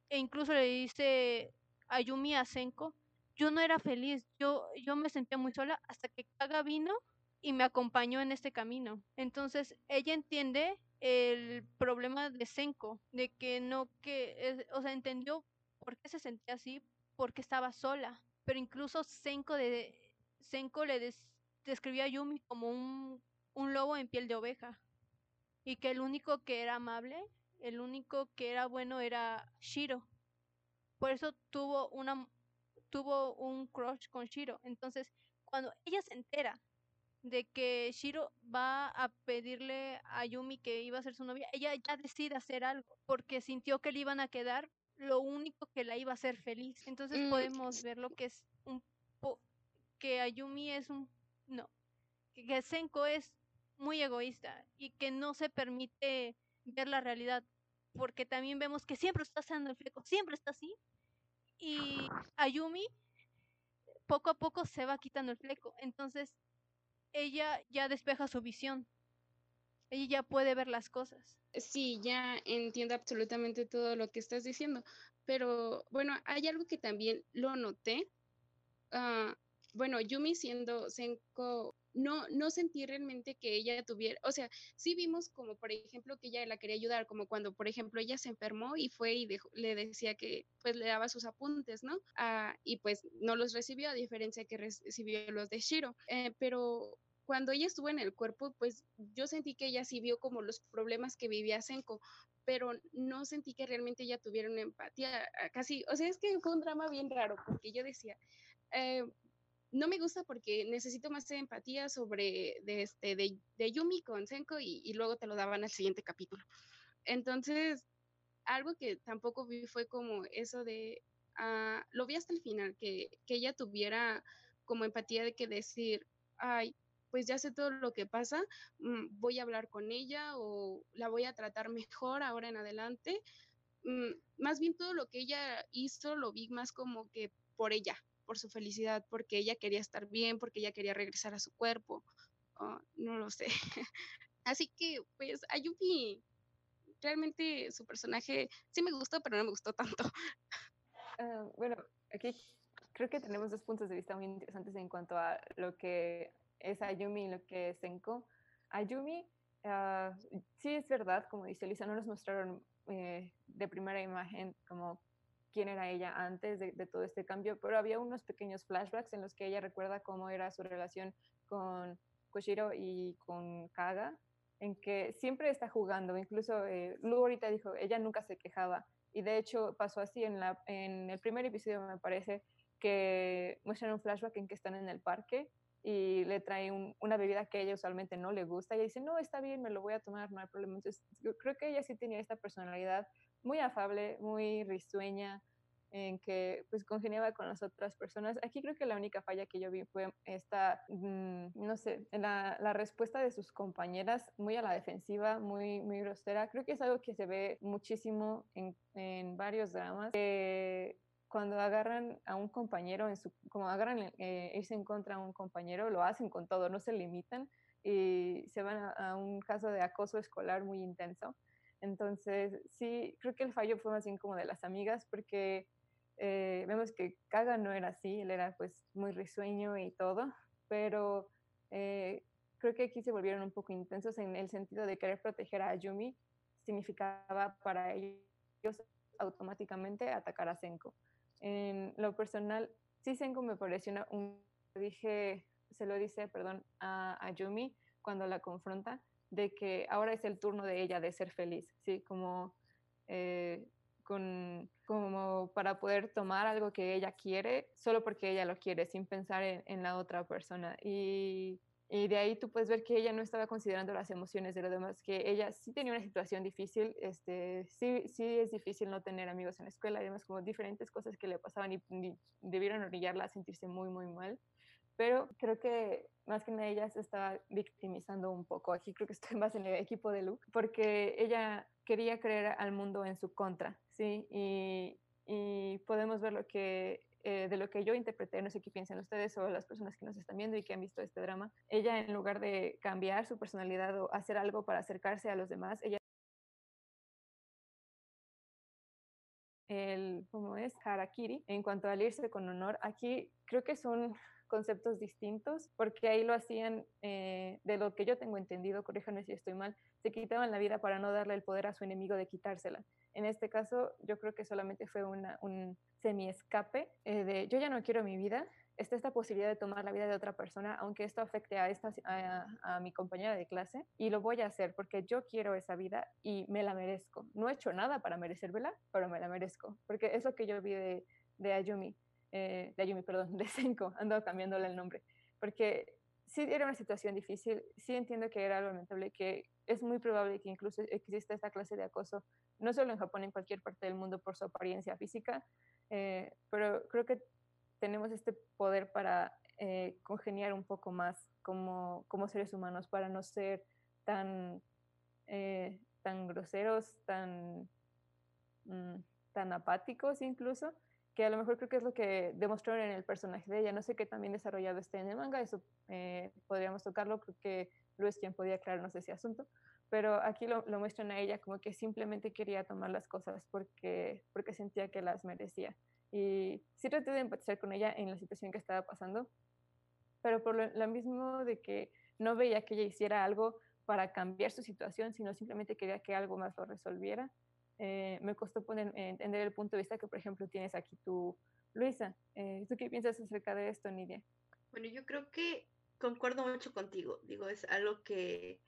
E incluso le dice a Yumi a Senko, yo no era feliz, yo, yo me sentía muy sola hasta que Kaga vino y me acompañó en este camino. Entonces ella entiende el problema de Senko, de que no, que, o sea, entendió por qué se sentía así, porque estaba sola. Pero incluso Senko de, Senko le describió a Yumi como un, lobo en piel de oveja y que el único que era amable el único que era bueno era Shiro. Por eso tuvo una tuvo un crush con Shiro. Entonces, cuando ella se entera de que Shiro va a pedirle a Yumi que iba a ser su novia, ella ya decide hacer algo porque sintió que le iban a quedar lo único que la iba a hacer feliz. Entonces Mm. podemos ver lo que es un po que Ayumi es un no, que Senko es muy egoísta y que no se permite ver la realidad, porque también vemos que siempre está haciendo el fleco, siempre está así. Y Ayumi poco a poco se va quitando el fleco, entonces ella ya despeja su visión. Ella ya puede ver las cosas. Sí, ya entiendo absolutamente todo lo que estás diciendo, pero bueno, hay algo que también lo noté. ah, bueno, Yumi siendo Senko, no, no sentí realmente que ella tuviera, o sea, sí vimos como, por ejemplo, que ella la quería ayudar, como cuando, por ejemplo, ella se enfermó y fue y le decía que pues le daba sus apuntes, ¿no? Ah, y pues no los recibió, a diferencia que recibió los de Shiro. Eh, pero cuando ella estuvo en el cuerpo, pues yo sentí que ella sí vio como los problemas que vivía Senko, pero no sentí que realmente ella tuviera una empatía, ah, casi, o sea, es que fue un drama bien raro, porque yo decía, eh, no me gusta porque necesito más empatía sobre de, este, de, de Yumi con Senko y, luego te lo daban al siguiente capítulo. Entonces, algo que tampoco vi fue como eso de, ah, lo vi hasta el final, que, que ella tuviera como empatía de que decir, ay, pues ya sé todo lo que pasa, mm, voy a hablar con ella o la voy a tratar mejor ahora en adelante. Mm, más bien todo lo que ella hizo lo vi más como que por ella, por su felicidad, porque ella quería estar bien, porque ella quería regresar a su cuerpo. Oh, no lo sé. Así que, pues, Ayumi, realmente su personaje sí me gustó, pero no me gustó tanto. Ah, bueno, aquí creo que tenemos dos puntos de vista muy interesantes en cuanto a lo que es Ayumi y lo que es Senko. Ayumi, ah, sí es verdad, como dice Lisa, no nos mostraron eh, de primera imagen como quién era ella antes de, de todo este cambio, pero había unos pequeños flashbacks en los que ella recuerda cómo era su relación con Koshiro y con Kaga, en que siempre está jugando, incluso eh, Lu ahorita dijo, ella nunca se quejaba, y de hecho pasó así en, la, en el primer episodio, me parece, que muestran un flashback en que están en el parque y le trae un, una bebida que a ella usualmente no le gusta. Y ella dice, no, está bien, me lo voy a tomar, no hay problema. Entonces, creo que ella sí tenía esta personalidad muy afable, muy risueña, en que pues congeniaba con las otras personas. Aquí creo que la única falla que yo vi fue esta, mmm, no sé, la, respuesta de sus compañeras muy a la defensiva, muy, muy grosera. Creo que es algo que se ve muchísimo en, en varios dramas. Que cuando agarran a un compañero, en su, como agarran eh, irse en contra a un compañero, lo hacen con todo, no se limitan y se van a un caso de acoso escolar muy intenso. Entonces, sí, creo que el fallo fue más bien como de las amigas, porque eh, vemos que Kaga no era así, él era pues muy risueño y todo, pero eh, creo que aquí se volvieron un poco intensos en el sentido de querer proteger a Yumi, significaba para ellos automáticamente atacar a Senko. En lo personal, sí Senko me pareció una, un, dije, se lo dice, perdón, a, a Yumi cuando la confronta, de que ahora es el turno de ella de ser feliz, ¿sí? Como, eh, con, como para poder tomar algo que ella quiere solo porque ella lo quiere, sin pensar en, en la otra persona. Y, y, de ahí tú puedes ver que ella no estaba considerando las emociones de los demás, que ella sí tenía una situación difícil, este, sí, sí es difícil no tener amigos en la escuela, además como diferentes cosas que le pasaban y, y debieron orillarla a sentirse muy, muy mal pero creo que más que nada ella se estaba victimizando un poco. Aquí creo que estoy más en el equipo de Luke, porque ella quería creer al mundo en su contra, ¿sí? Y, y podemos ver lo que, eh, de lo que yo interpreté, no sé qué piensan ustedes o las personas que nos están viendo y que han visto este drama, ella en lugar de cambiar su personalidad o hacer algo para acercarse a los demás, ella el, ¿cómo es? Harakiri, en cuanto al irse con honor, aquí creo que son conceptos distintos, porque ahí lo hacían, eh, de lo que yo tengo entendido, corríjanme si estoy mal, se quitaban la vida para no darle el poder a su enemigo de quitársela. En este caso, yo creo que solamente fue un semi-escape eh, de yo ya no quiero mi vida está esta posibilidad de tomar la vida de otra persona, aunque esto afecte a, esta, a, mi compañera de clase, y lo voy a hacer porque yo quiero esa vida y me la merezco. No he hecho nada para merecérmela, pero me la merezco, porque es lo que yo vi de, de Ayumi, eh, de Ayumi, perdón, de Senko, ando cambiándole el nombre, porque sí era una situación difícil, sí entiendo que era algo lamentable, que es muy probable que incluso exista esta clase de acoso, no solo en Japón, en cualquier parte del mundo por su apariencia física, eh, pero creo que tenemos este poder para eh, congeniar un poco más como, como, seres humanos, para no ser tan, eh, tan groseros, tan, mm, tan apáticos incluso, que a lo mejor creo que es lo que demostraron en el personaje de ella. No sé qué también desarrollado esté en el manga, eso eh, podríamos tocarlo, creo que Luis quien podía aclararnos ese asunto, pero aquí lo, lo, muestran a ella como que simplemente quería tomar las cosas porque, porque sentía que las merecía. Y sí traté de empatizar con ella en la situación que estaba pasando, pero por lo, mismo de que no veía que ella hiciera algo para cambiar su situación, sino simplemente quería que algo más lo resolviera. Eh, me costó poner, entender el punto de vista que, por ejemplo, tienes aquí tú, Luisa. Eh, ¿Tú qué piensas acerca de esto, Nidia? Bueno, yo creo que concuerdo mucho contigo. Digo, es algo que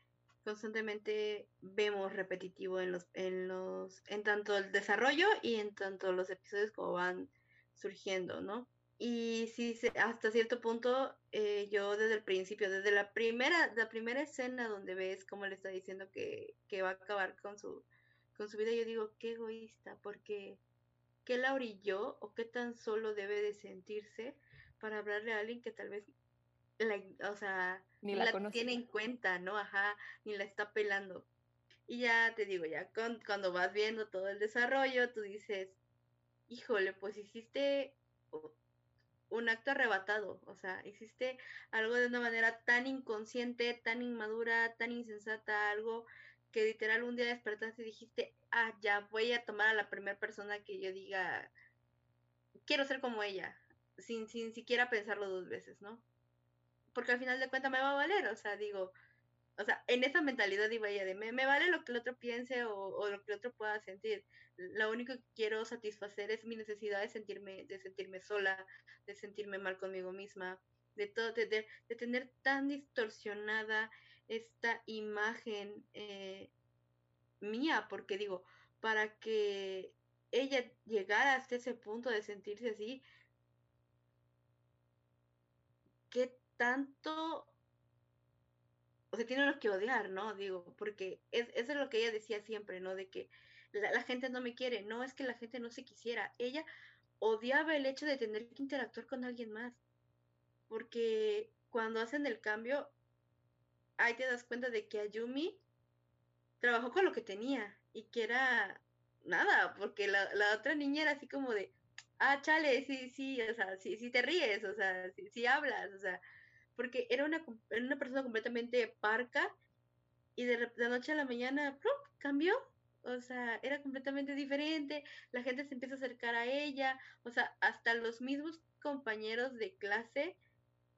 constantemente vemos repetitivo en los, en los, en tanto el desarrollo y en tanto los episodios como van surgiendo, ¿no? Y sí, hasta cierto punto, eh, yo desde el principio, desde la primera, la primera escena donde ves cómo le está diciendo que, que va a acabar con su, con su vida, yo digo, qué egoísta, porque ¿qué la orilló o qué tan solo debe de sentirse para hablarle a alguien que tal vez, la, o sea, ni la, tiene en cuenta, ¿no? Ajá, ni la está pelando. Y ya te digo, ya cuando vas viendo todo el desarrollo, tú dices, híjole, pues hiciste un acto arrebatado, o sea, hiciste algo de una manera tan inconsciente, tan inmadura, tan insensata, algo que literal un día despertaste y dijiste, ah, ya voy a tomar a la primera persona que yo diga, quiero ser como ella, sin, sin siquiera pensarlo dos veces, ¿no? Porque al final de cuentas me va a valer, o sea, digo, o sea, en esa mentalidad iba ella de, me, me vale lo que el otro piense o, lo que el otro pueda sentir. Lo único que quiero satisfacer es mi necesidad de sentirme, de sentirme sola, de sentirme mal conmigo misma, de todo, de, de, tener tan distorsionada esta imagen eh, mía, porque digo, para que ella llegara hasta ese punto de sentirse así, ¿qué tanto o sea, tiene lo que odiar, ¿no? Digo, porque es, eso es lo que ella decía siempre, ¿no? De que la, gente no me quiere, no es que la gente no se quisiera, ella odiaba el hecho de tener que interactuar con alguien más, porque cuando hacen el cambio, ahí te das cuenta de que Ayumi trabajó con lo que tenía y que era nada, porque la, la otra niña era así como de, ah, chale, sí, sí, o sea, sí, sí te ríes, o sea, sí, sí hablas, o sea, porque era una, una persona completamente parca y de la noche a la mañana cambió. O sea, era completamente diferente, la gente se empieza a acercar a ella, o sea, hasta los mismos compañeros de clase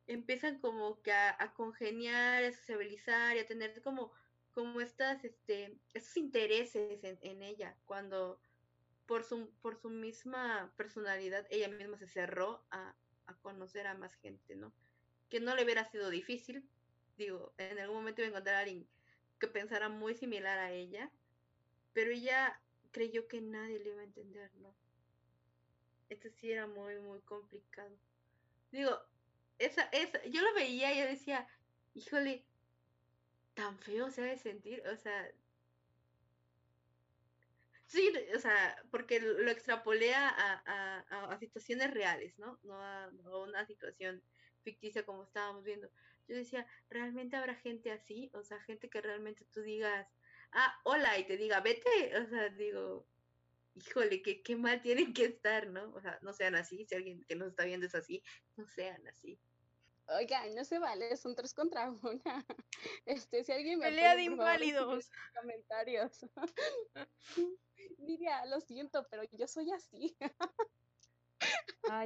empiezan como que a, congeniar, a sociabilizar y a tener como, como estas, este, estos intereses en, en, ella, cuando por su, por su misma personalidad ella misma se cerró a, a conocer a más gente, ¿no? Que no le hubiera sido difícil. Digo, en algún momento iba a encontrar a alguien que pensara muy similar a ella, pero ella creyó que nadie le iba a entender, ¿no? Esto sí era muy, muy complicado. Digo, esa, esa, yo lo veía y yo decía, híjole, tan feo se ha de sentir, o sea, sí, o sea, porque lo extrapolé a, a, a, situaciones reales, ¿no? No a una situación ficticia como estábamos viendo. Yo decía, ¿realmente habrá gente así? O sea, gente que realmente tú digas, ah, hola, y te diga, vete. O sea, digo, híjole, qué, qué mal tienen que estar, ¿no? O sea, no sean así. Si alguien que nos está viendo es así, no sean así. Oiga, no se vale, son tres contra una. Este, si alguien me Pelea de inválidos. Comentarios. Lidia, lo siento, pero yo soy así. Ah.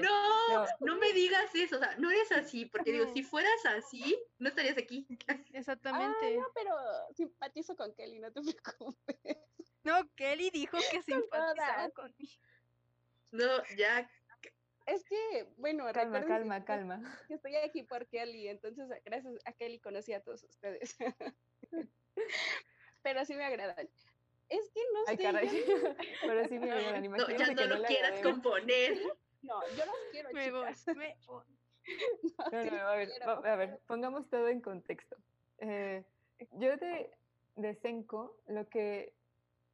No, no, me digas eso, o sea, no eres así, porque digo, si fueras así, no estarías aquí. Exactamente. Ah, no, pero simpatizo con Kelly, no te preocupes. No, Kelly dijo que simpatizaba conmigo. No, ya. Es que, bueno, calma, calma, que- calma. que estoy aquí por Kelly, entonces gracias a Kelly conocí a todos ustedes. Pero sí me agradan. Es que no Ay, sé, caray. yo- Pero sí me agradan. No, ya no que lo le quieras componer. no, yo las quiero, Me voy, chicas. me voy. No, sí no, a ver, a ver, pongamos todo en contexto. Eh, yo de, de Senko, lo que,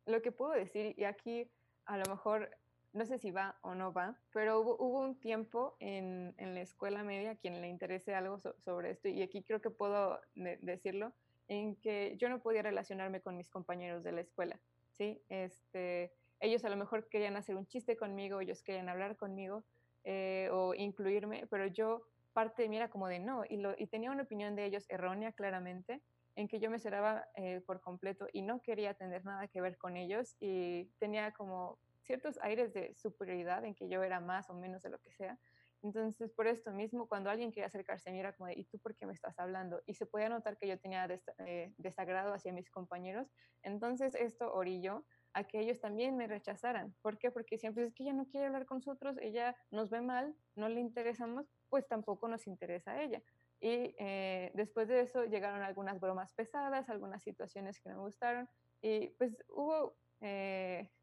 lo que puedo decir, y aquí a lo mejor, no sé si va o no va, pero hubo, hubo un tiempo en, en la escuela media, a quien le interese algo so- sobre esto, y aquí creo que puedo de- decirlo, en que yo no podía relacionarme con mis compañeros de la escuela, ¿sí? Este, ellos a lo mejor querían hacer un chiste conmigo, ellos querían hablar conmigo, eh, o incluirme, pero yo parte de mí era como de no, y, lo, y tenía una opinión de ellos errónea claramente, en que yo me cerraba eh, por completo y no quería tener nada que ver con ellos y tenía como ciertos aires de superioridad en que yo era más o menos de lo que sea. Entonces, por esto mismo, cuando alguien quería acercarse a mí era como de, ¿y tú por qué me estás hablando? Y se podía notar que yo tenía des- eh, desagrado hacia mis compañeros. Entonces, esto orilló a que ellos también me rechazaran. ¿Por qué? Porque siempre es que ella no quiere hablar con nosotros, ella nos ve mal, no le interesamos, pues tampoco nos interesa a ella. Y eh, después de eso llegaron algunas bromas pesadas, algunas situaciones que no me gustaron y pues hubo eh, pues,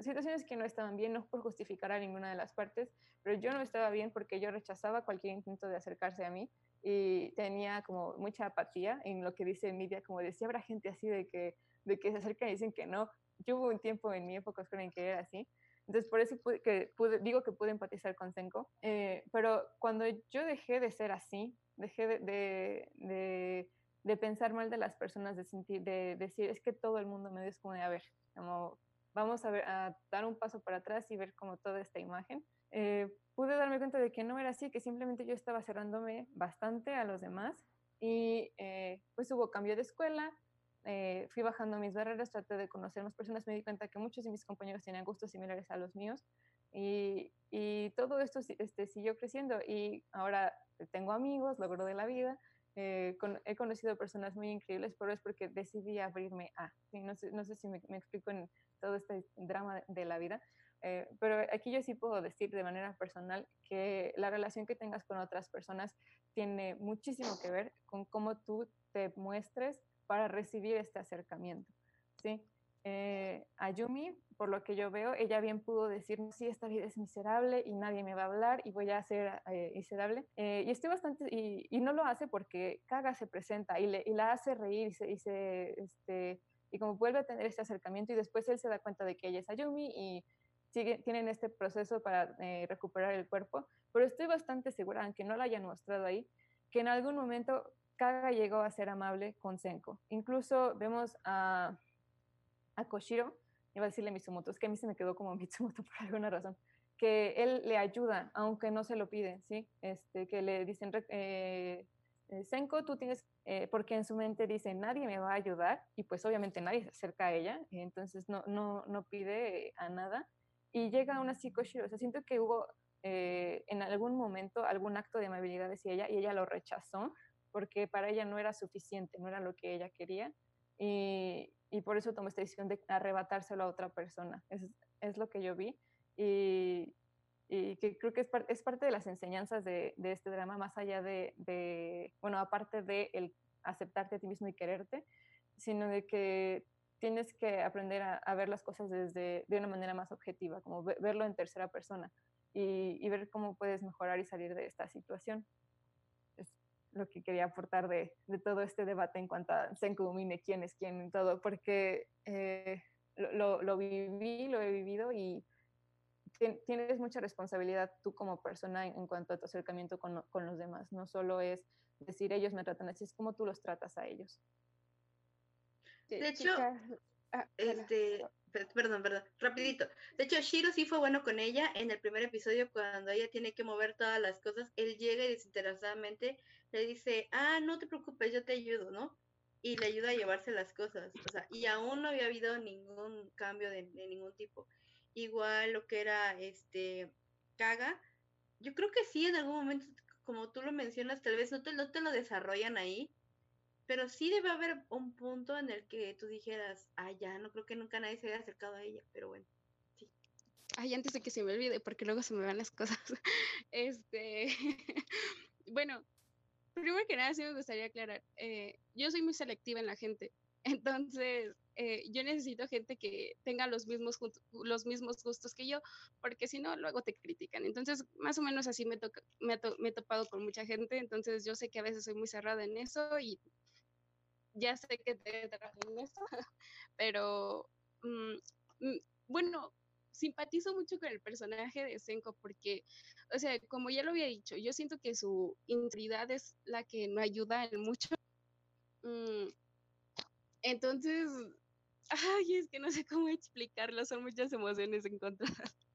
situaciones que no estaban bien, no por justificar a ninguna de las partes, pero yo no estaba bien porque yo rechazaba cualquier intento de acercarse a mí y tenía como mucha apatía en lo que dice Media, como decía, habrá gente así de que, de que se acercan y dicen que no. Yo hubo un tiempo en mi época en que era así, entonces, por eso pude, que pude, digo que pude empatizar con Senko. Eh, pero cuando yo dejé de ser así, dejé de, de, de, pensar mal de las personas, de, sentir, de decir, es que todo el mundo me de, a ver, como, vamos a, ver, a dar un paso para atrás y ver como toda esta imagen. Eh, pude darme cuenta de que no era así, que simplemente yo estaba cerrándome bastante a los demás y eh, pues hubo cambio de escuela, eh, fui bajando mis barreras, traté de conocer más personas, me di cuenta que muchos de mis compañeros tenían gustos similares a los míos y, y todo esto este, siguió creciendo y ahora tengo amigos, logro de la vida, eh, con, he conocido personas muy increíbles, pero es porque decidí abrirme a, ¿sí? no, sé, no, sé, si me, me, explico en todo este drama de la vida, eh, pero aquí yo sí puedo decir de manera personal que la relación que tengas con otras personas tiene muchísimo que ver con cómo tú te muestres para recibir este acercamiento, ¿sí? Eh, Ayumi, por lo que yo veo, ella bien pudo decir, sí, esta vida es miserable y nadie me va a hablar y voy a ser eh, miserable. Eh, y estoy bastante, y, y, no lo hace porque Kaga se presenta y, le, y la hace reír y, se, y, se, este, y como vuelve a tener este acercamiento y después él se da cuenta de que ella es Ayumi y sigue, tienen este proceso para eh, recuperar el cuerpo. Pero estoy bastante segura, aunque no lo hayan mostrado ahí, que en algún momento Kaga llegó a ser amable con Senko. Incluso vemos a, a Koshiro, iba a decirle Mitsumoto, es que a mí se me quedó como Mitsumoto por alguna razón, que él le ayuda, aunque no se lo pide, ¿sí? Este, que le dicen, eh, Senko, tú tienes, eh, porque en su mente dice, nadie me va a ayudar, y pues obviamente nadie se acerca a ella, entonces no, no, no pide a nada, y llega aún así Koshiro, o sea, siento que hubo eh, en algún momento algún acto de amabilidad hacia ella, y ella lo rechazó, porque para ella no era suficiente, no era lo que ella quería, y, y por eso tomó esta decisión de arrebatárselo a otra persona. Es, es lo que yo vi, y, y que creo que es, par es, parte de las enseñanzas de, de este drama, más allá de, de, bueno, aparte de el aceptarte a ti mismo y quererte, sino de que tienes que aprender a, a ver las cosas desde, de una manera más objetiva, como ve, verlo en tercera persona y, y, ver cómo puedes mejorar y salir de esta situación. Es lo que quería aportar de, de todo este debate en cuanto a Senku Mine, quién es quién y todo, porque eh, lo, lo, lo, viví, lo he vivido y tienes mucha responsabilidad tú como persona en, en cuanto a tu acercamiento con, con, los demás. No solo es decir ellos me tratan así, es como tú los tratas a ellos. De hecho, ah, este, perdón, perdón, rapidito. De hecho, Shiro sí fue bueno con ella en el primer episodio cuando ella tiene que mover todas las cosas. Él llega y desinteresadamente le dice, ah, no te preocupes, yo te ayudo, ¿no? Y le ayuda a llevarse las cosas. O sea, y aún no había habido ningún cambio de, de ningún tipo. Igual lo que era este Kaga, yo creo que sí en algún momento, como tú lo mencionas, tal vez no te, no te lo desarrollan ahí, pero sí debe haber un punto en el que tú dijeras, ah, ya, no creo que nunca nadie se haya acercado a ella, pero bueno, ay, antes de que se me olvide, porque luego se me van las cosas. Este, bueno, primero que nada sí me gustaría aclarar, eh, yo soy muy selectiva en la gente, entonces eh, yo necesito gente que tenga los mismos, los mismos gustos que yo, porque si no, luego te critican. Entonces, más o menos así me, toca, me, he topado con mucha gente, entonces yo sé que a veces soy muy cerrada en eso y ya sé que te trabajo en eso, pero mm, mm, bueno, simpatizo mucho con el personaje de Senko porque, o sea, como ya lo había dicho, yo siento que su integridad es la que no ayuda en mucho. Mm, entonces, ay, es que no sé cómo explicarlo, son muchas emociones encontradas.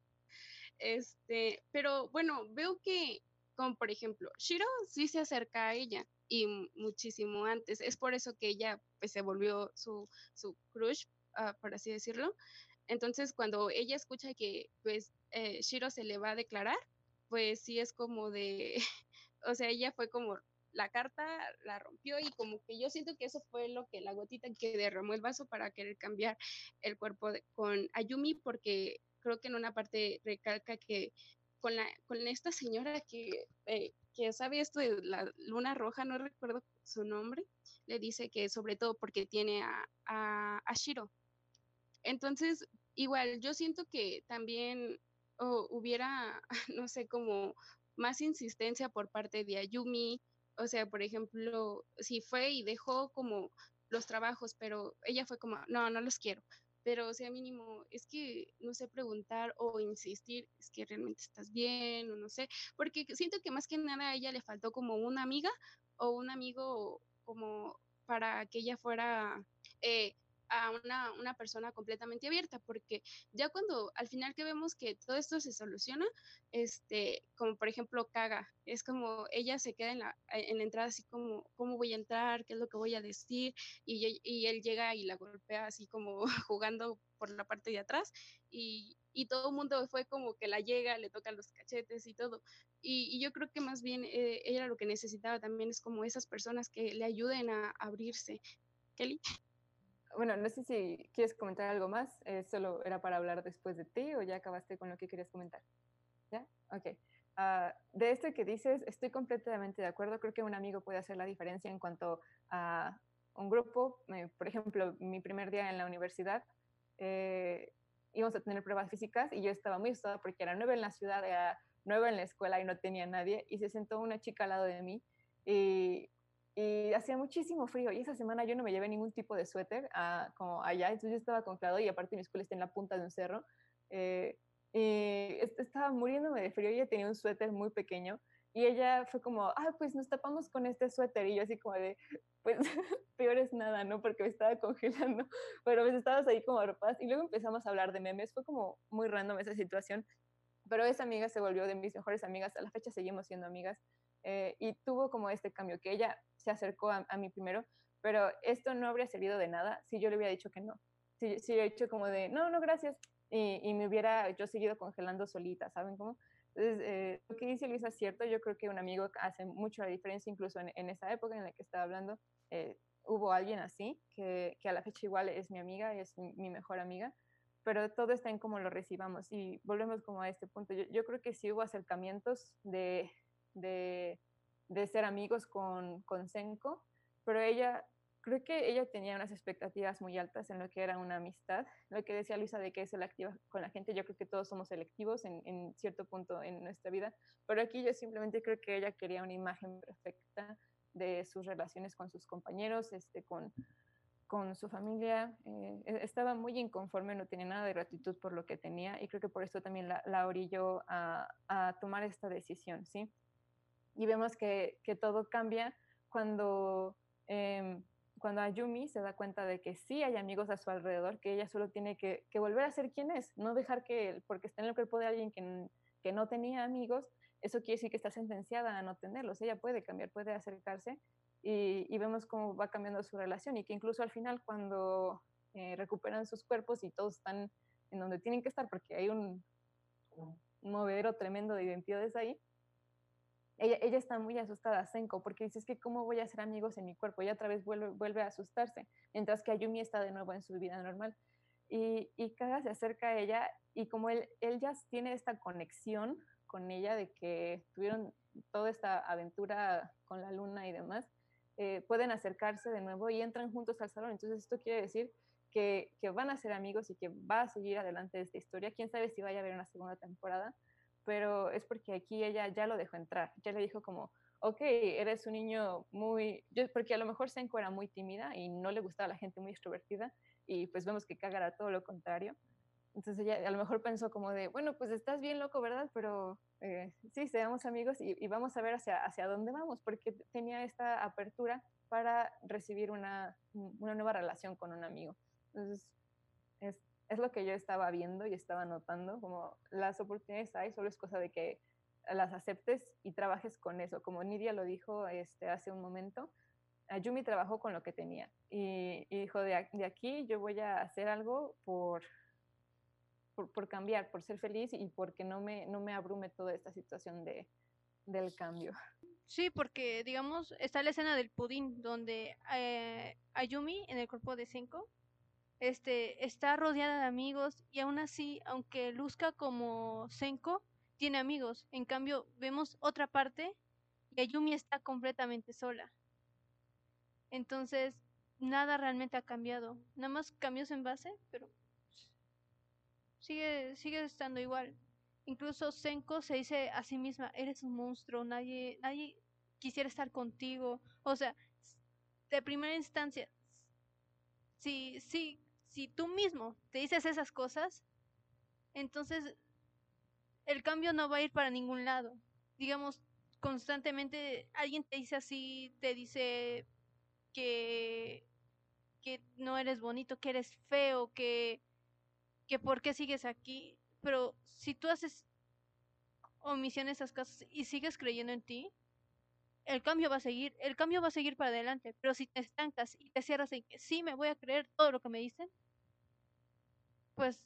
Este, pero bueno, veo que, como por ejemplo, Shiro sí se acerca a ella y muchísimo antes. Es por eso que ella pues, se volvió su, su crush, uh, por así decirlo. Entonces, cuando ella escucha que pues eh, Shiro se le va a declarar, pues sí es como de, o sea, ella fue como la carta la rompió y como que yo siento que eso fue lo que la gotita que derramó el vaso para querer cambiar el cuerpo con Ayumi porque creo que en una parte recalca que con, la, con esta señora que, eh, que sabe esto de la luna roja, no recuerdo su nombre, le dice que sobre todo porque tiene a, a, a Shiro. Entonces, igual, yo siento que también hubiera, no sé, como más insistencia por parte de Ayumi, o sea, por ejemplo, si fue y dejó como los trabajos, pero ella fue como, no, no los quiero. Pero, o sea, mínimo, es que, no sé, preguntar o insistir, es que realmente estás bien o no sé, porque siento que más que nada a ella le faltó como una amiga o un amigo como para que ella fuera eh, a una, una, persona completamente abierta, porque ya cuando al final que vemos que todo esto se soluciona, este, como por ejemplo Kaga, es como ella se queda en la, en la entrada así como, ¿cómo voy a entrar? ¿Qué es lo que voy a decir? Y, y él llega y la golpea así como jugando por la parte de atrás y, y todo el mundo fue como que la llega, le toca los cachetes y todo. Y, y yo creo que más bien eh, ella lo que necesitaba también es como esas personas que le ayuden a abrirse. Kelly bueno, no sé si quieres comentar algo más, eh, solo era para hablar después de ti o ya acabaste con lo que querías comentar. ¿Ya? Ok. Uh, de esto que dices, estoy completamente de acuerdo. Creo que un amigo puede hacer la diferencia en cuanto a un grupo. Eh, por ejemplo, mi primer día en la universidad, eh, íbamos a tener pruebas físicas y yo estaba muy asustada porque era nueva en la ciudad, era nueva en la escuela y no tenía nadie. Y se sentó una chica al lado de mí y y hacía muchísimo frío y esa semana yo no me llevé ningún tipo de suéter a, como allá, entonces yo estaba congelado y aparte mi escuela está en la punta de un cerro eh, y estaba muriéndome de frío, ella tenía un suéter muy pequeño y ella fue como, ah, pues nos tapamos con este suéter y yo así como de, pues peor es nada, ¿no? Porque me estaba congelando, pero pues estabas ahí como ropas y luego empezamos a hablar de memes, fue como muy random esa situación, pero esa amiga se volvió de mis mejores amigas, a la fecha seguimos siendo amigas eh, y tuvo como este cambio, que ella se acercó a, mí primero, pero esto no habría servido de nada si yo le hubiera dicho que no. Si, si hubiera dicho como de, no, no, gracias, y, y, me hubiera yo seguido congelando solita, ¿saben cómo? Entonces, eh, lo que dice Luisa es cierto, yo creo que un amigo hace mucho la diferencia, incluso en, en esa época en la que estaba hablando, eh, hubo alguien así, que, que, a la fecha igual es mi amiga, es mi, mi, mejor amiga, pero todo está en cómo lo recibamos y volvemos como a este punto. Yo, yo creo que sí hubo acercamientos de, de, de ser amigos con, con Senko, pero ella, creo que ella tenía unas expectativas muy altas en lo que era una amistad. Lo que decía Luisa de que es selectiva con la gente, yo creo que todos somos selectivos en, en cierto punto en nuestra vida, pero aquí yo simplemente creo que ella quería una imagen perfecta de sus relaciones con sus compañeros, este, con, con su familia. Eh, e, estaba muy inconforme, no tenía nada de gratitud por lo que tenía y creo que por eso también la, la orilló a, a tomar esta decisión, ¿sí? Y vemos que, que todo cambia cuando, eh, cuando Ayumi se da cuenta de que sí hay amigos a su alrededor, que ella solo tiene que, que, volver a ser quien es, no dejar que, porque está en el cuerpo de alguien que, que no tenía amigos, eso quiere decir que está sentenciada a no tenerlos, ella puede cambiar, puede acercarse y, y vemos cómo va cambiando su relación y que incluso al final cuando eh, recuperan sus cuerpos y todos están en donde tienen que estar porque hay un, un movedero tremendo de identidades ahí, ella, ella, está muy asustada, Senko, porque dice, que cómo voy a hacer amigos en mi cuerpo, y otra vez vuelve, vuelve a asustarse, mientras que Ayumi está de nuevo en su vida normal. Y, y Kaga se acerca a ella y como él, él ya tiene esta conexión con ella de que tuvieron toda esta aventura con la luna y demás, eh, pueden acercarse de nuevo y entran juntos al salón. Entonces esto quiere decir que, que, van a ser amigos y que va a seguir adelante esta historia. Quién sabe si vaya a haber una segunda temporada, pero es porque aquí ella ya lo dejó entrar, ya le dijo como, ok, eres un niño muy, yo, porque a lo mejor Senko era muy tímida y no le gustaba la gente muy extrovertida y pues vemos que Kaga era todo lo contrario. Entonces ella a lo mejor pensó como de, bueno, pues estás bien loco, ¿verdad? Pero eh, sí, seamos amigos y, y, vamos a ver hacia, hacia dónde vamos, porque tenía esta apertura para recibir una, una nueva relación con un amigo. Entonces, es, lo que yo estaba viendo y estaba notando, como las oportunidades hay, solo es cosa de que las aceptes y trabajes con eso. Como Nidia lo dijo este, hace un momento, Ayumi trabajó con lo que tenía y, dijo, de, aquí yo voy a hacer algo por por, por, cambiar, por ser feliz y porque no me, no me abrume toda esta situación de, del cambio. Sí, porque digamos, está la escena del pudín, donde eh, Ayumi, en el cuerpo de Senko, este, está rodeada de amigos y aún así, aunque luzca como Senko, tiene amigos. En cambio, vemos otra parte y Ayumi está completamente sola. Entonces, nada realmente ha cambiado. Nada más cambios en base, pero sigue, sigue estando igual. Incluso Senko se dice a sí misma, eres un monstruo, nadie, nadie quisiera estar contigo. O sea, de primera instancia, si, si, si tú mismo te dices esas cosas, entonces el cambio no va a ir para ningún lado. Digamos, constantemente alguien te dice así, te dice que, que no eres bonito, que eres feo, que, que por qué sigues aquí, pero si tú haces omisión esas cosas y sigues creyendo en ti, el cambio va a seguir, el cambio va a seguir para adelante, pero si te estancas y te cierras en que sí me voy a creer todo lo que me dicen, pues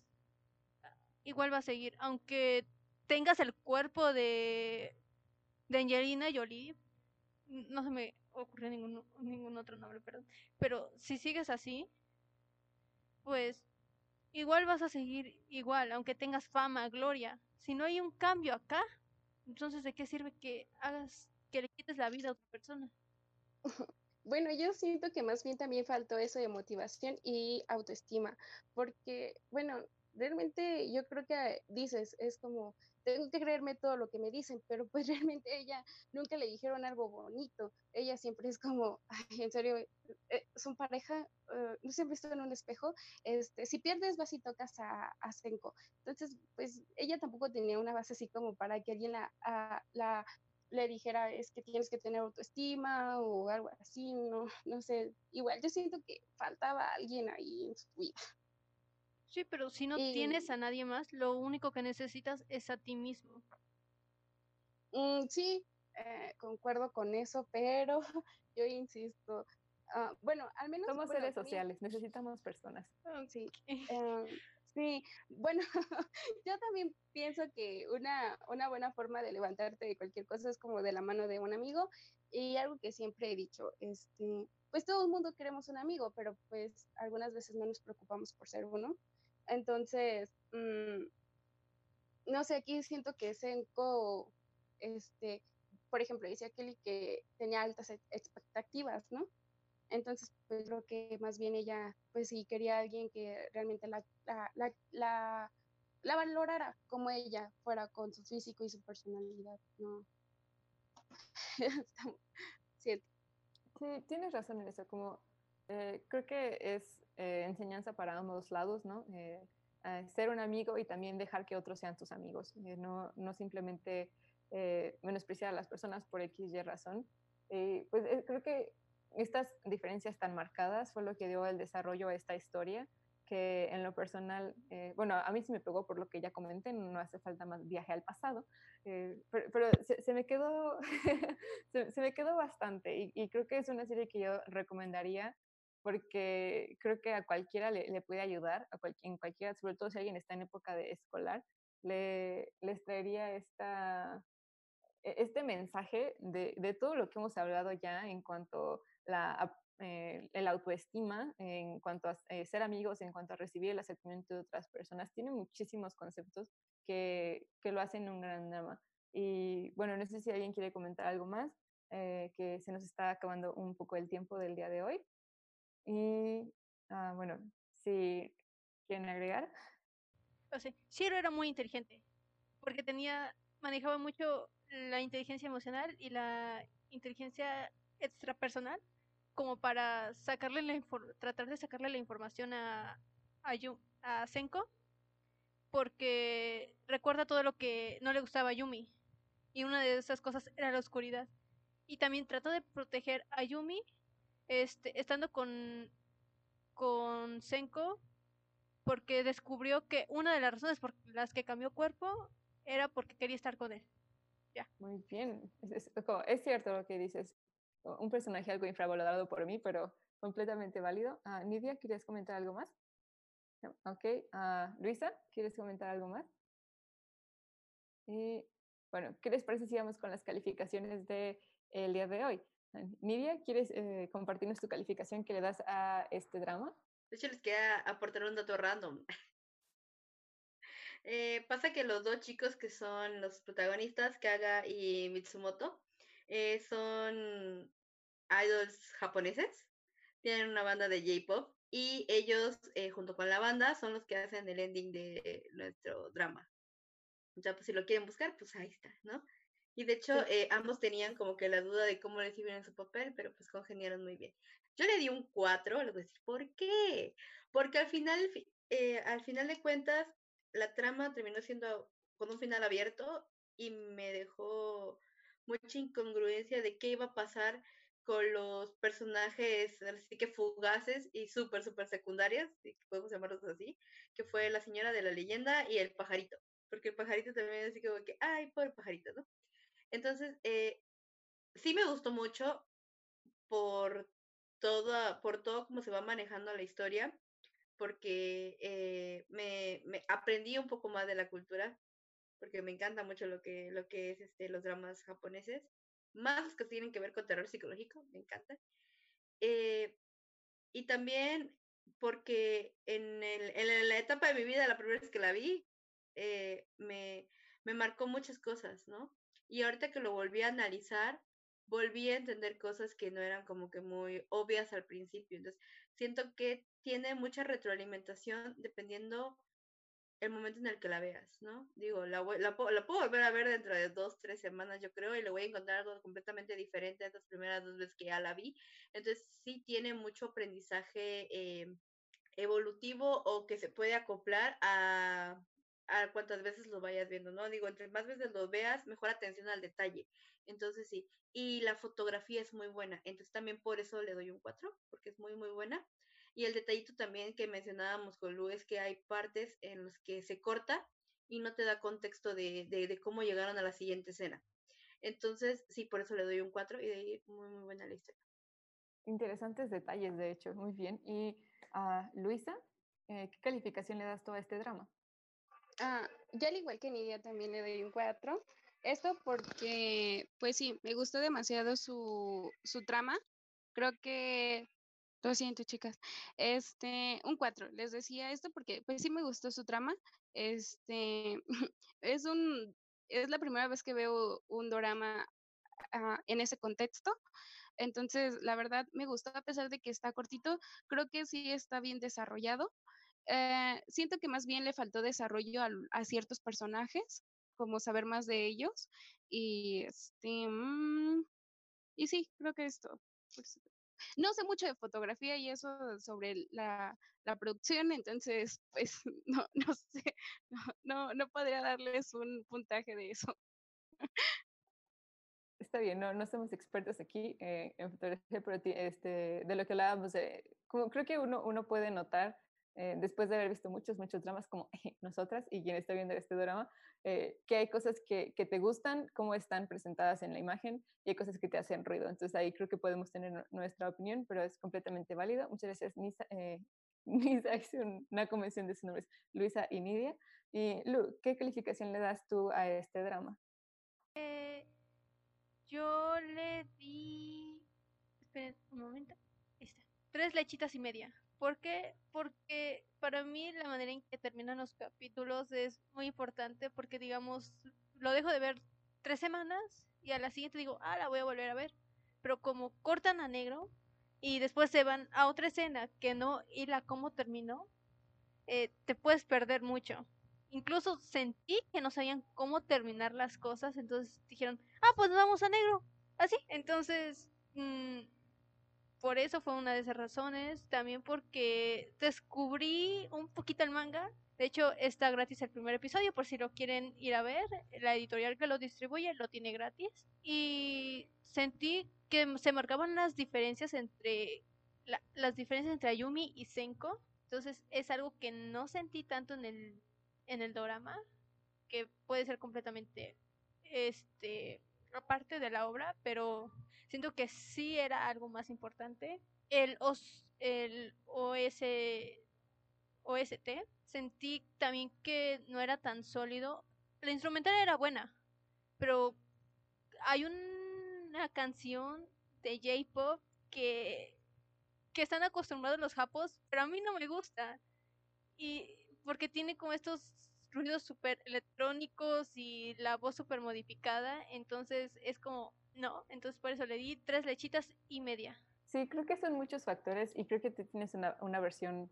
igual va a seguir, aunque tengas el cuerpo de de Angelina Jolie, no se me ocurrió ningún, ningún otro nombre, perdón, pero si sigues así, pues igual vas a seguir igual, aunque tengas fama, gloria. Si no hay un cambio acá, entonces ¿de qué sirve que hagas, que le quites la vida a otra persona? Bueno, yo siento que más bien también faltó eso de motivación y autoestima, porque, bueno, realmente yo creo que dices, es como, tengo que creerme todo lo que me dicen, pero pues realmente ella nunca le dijeron algo bonito. Ella siempre es como, en serio, eh, son pareja, uh, no han visto en un espejo. Este, si pierdes, vas y tocas a, a Senko. Entonces, pues ella tampoco tenía una base así como para que alguien la, a, la le dijera es que tienes que tener autoestima o algo así, no, no sé. Igual yo siento que faltaba alguien ahí en su vida. Sí, pero si no y... tienes a nadie más, lo único que necesitas es a ti mismo. Mm, sí, eh, concuerdo con eso, pero yo insisto, uh, bueno, al menos... Somos bueno, seres sociales, necesitamos personas. Sí, um, sí, bueno, yo también pienso que una, una buena forma de levantarte de cualquier cosa es como de la mano de un amigo y algo que siempre he dicho, este, pues todo el mundo queremos un amigo, pero pues algunas veces no nos preocupamos por ser uno. Entonces, mmm, no sé, aquí siento que Senko, este, por ejemplo, decía Kelly que tenía altas expectativas, ¿no? Entonces, pues creo que más bien ella, pues sí, quería a alguien que realmente la, la, la, la, la valorara como ella fuera con su físico y su personalidad, ¿no? sí. sí, tienes razón en eso, como eh, creo que es eh, enseñanza para ambos lados, ¿no? Eh, ser un amigo y también dejar que otros sean tus amigos, eh, no, no, simplemente menospreciar a las personas por X y razón. pues creo que estas diferencias tan marcadas fue lo que dio el desarrollo a esta historia, que en lo personal, bueno, a mí sí me pegó por lo que ya comenté, no hace falta más viaje al pasado, pero, pero se, se, me quedó, se, se, me quedó bastante y, y creo que es una serie que yo recomendaría porque creo que a cualquiera le, le puede ayudar, a cual, en cualquiera, sobre todo si alguien está en época de escolar, le, les traería esta, este mensaje de, de, todo lo que hemos hablado ya en cuanto la eh, el autoestima, en cuanto a eh, ser amigos, en cuanto a recibir el aceptamiento de otras personas. Tiene muchísimos conceptos que, que lo hacen un gran drama. Y bueno, no sé si alguien quiere comentar algo más, eh, que se nos está acabando un poco el tiempo del día de hoy. Y ah, bueno, si quieren agregar. O sea, Shiro era muy inteligente, porque tenía, manejaba mucho la inteligencia emocional y la inteligencia extrapersonal como para sacarle la tratar de sacarle la información a, a, Senko porque recuerda todo lo que no le gustaba a Yumi y una de esas cosas era la oscuridad y también trató de proteger a Yumi este, estando con con Senko porque descubrió que una de las razones por las que cambió cuerpo era porque quería estar con él. Ya. Muy bien. Es, cierto lo que dices. Un personaje algo infravalorado por mí, pero completamente válido. Uh, Nidia, ¿quieres comentar algo más? No. Ok. Uh, Luisa, ¿quieres comentar algo más? Bueno, ¿qué les parece si vamos con las calificaciones del el día de hoy? Nidia, ¿quieres eh, compartirnos tu calificación que le das a este drama? De hecho, les quería aportar un dato random. Eh, pasa que los dos chicos que son los protagonistas, Kaga y Mitsumoto, eh, son idols japoneses, tienen una banda de J-pop y ellos, eh, junto con la banda, son los que hacen el ending de nuestro drama. Ya, pues si lo quieren buscar, pues ahí está, ¿no? Y de hecho, ambos tenían como que la duda de cómo recibir en su papel, pero pues congeniaron muy bien. Yo le di un 4, les voy a decir, ¿por qué? Porque al final, al final de cuentas, la trama terminó siendo con un final abierto y me dejó mucha incongruencia de qué iba a pasar con los personajes así que fugaces y súper, súper secundarias, si podemos llamarlos así, que fue la señora de la leyenda y el pajarito, porque el pajarito también así como que, ay, pobre pajarito, ¿no? Entonces, eh, sí me gustó mucho por toda, por todo cómo se va manejando la historia, porque eh, me, me, aprendí un poco más de la cultura, porque me encanta mucho lo que, lo que es este, los dramas japoneses, más los que tienen que ver con terror psicológico, me encanta. Eh, y también porque en, el, en, la etapa de mi vida, la primera vez que la vi, eh, me, me marcó muchas cosas, ¿no? Y ahorita que lo volví a analizar, volví a entender cosas que no eran como que muy obvias al principio. Entonces, siento que tiene mucha retroalimentación dependiendo el momento en el que la veas, ¿no? Digo, la, la, puedo volver a ver dentro de dos, tres semanas, yo creo, y le voy a encontrar algo completamente diferente a estas primeras dos veces que ya la vi. Entonces, sí tiene mucho aprendizaje eh, evolutivo o que se puede acoplar a, a cuántas veces lo vayas viendo, ¿no? Digo, entre más veces lo veas, mejor atención al detalle. Entonces, sí. Y la fotografía es muy buena. Entonces, también por eso le doy un 4, porque es muy, muy buena. Y el detallito también que mencionábamos con Lu es que hay partes en las que se corta y no te da contexto de, de, cómo llegaron a la siguiente escena. Entonces, sí, por eso le doy un 4 y de ahí muy, muy buena la historia. Interesantes detalles, de hecho, muy bien. Y a Luisa, eh, ¿qué calificación le das tú a este drama? Ah, yo al igual que Nidia también le doy un 4. Esto porque, pues sí, me gustó demasiado su, su trama. Creo que lo siento, chicas. Este, un 4. Les decía esto porque pues sí me gustó su trama. Este, es un es la primera vez que veo un drama ah, en ese contexto. Entonces, la verdad me gustó a pesar de que está cortito, creo que sí está bien desarrollado. Eh, siento que más bien le faltó desarrollo a, a, ciertos personajes, como saber más de ellos. Y este, mm, y sí, creo que esto. No sé mucho de fotografía y eso sobre la, la producción, entonces, pues no, no sé, no, no, podría darles un puntaje de eso. Está bien, no, no somos expertos aquí eh, en fotografía, pero este, de lo que hablábamos, como creo que uno, uno puede notar eh, después de haber visto muchos, muchos dramas como nosotras y quien está viendo este drama, eh, que hay cosas que, que, te gustan, cómo están presentadas en la imagen y hay cosas que te hacen ruido. Entonces ahí creo que podemos tener nuestra opinión, pero es completamente válido. Muchas gracias, Nisa. Eh, Nisa hizo una convención de sus nombres, Luisa y Nidia. Y Lu, ¿qué calificación le das tú a este drama? yo le di... Esperen un momento. Este tres lechitas y media. ¿Por qué? Porque para mí la manera en que terminan los capítulos es muy importante porque, digamos, lo dejo de ver tres semanas y a la siguiente digo, ah, la voy a volver a ver. Pero como cortan a negro y después se van a otra escena que no y la cómo terminó, eh, te puedes perder mucho. Incluso sentí que no sabían cómo terminar las cosas, entonces dijeron, ah, pues vamos a negro. Así, entonces... Mmm, por eso fue una de esas razones. También porque descubrí un poquito el manga. De hecho, está gratis el primer episodio por si lo quieren ir a ver. La editorial que lo distribuye lo tiene gratis. Y sentí que se marcaban las diferencias entre las diferencias entre Ayumi y Senko. Entonces es algo que no sentí tanto en el en el drama, que puede ser completamente este aparte de la obra, pero siento que sí era algo más importante. El, OS, el OS, OST, sentí también que no era tan sólido. La instrumental era buena, pero hay una canción de J-Pop que, que están acostumbrados los japos, pero a mí no me gusta. Y porque tiene como estos ruidos súper electrónicos y la voz súper modificada, entonces es como, no, entonces por eso le di tres lechitas y media. Sí, creo que son muchos factores y creo que tú tienes una, versión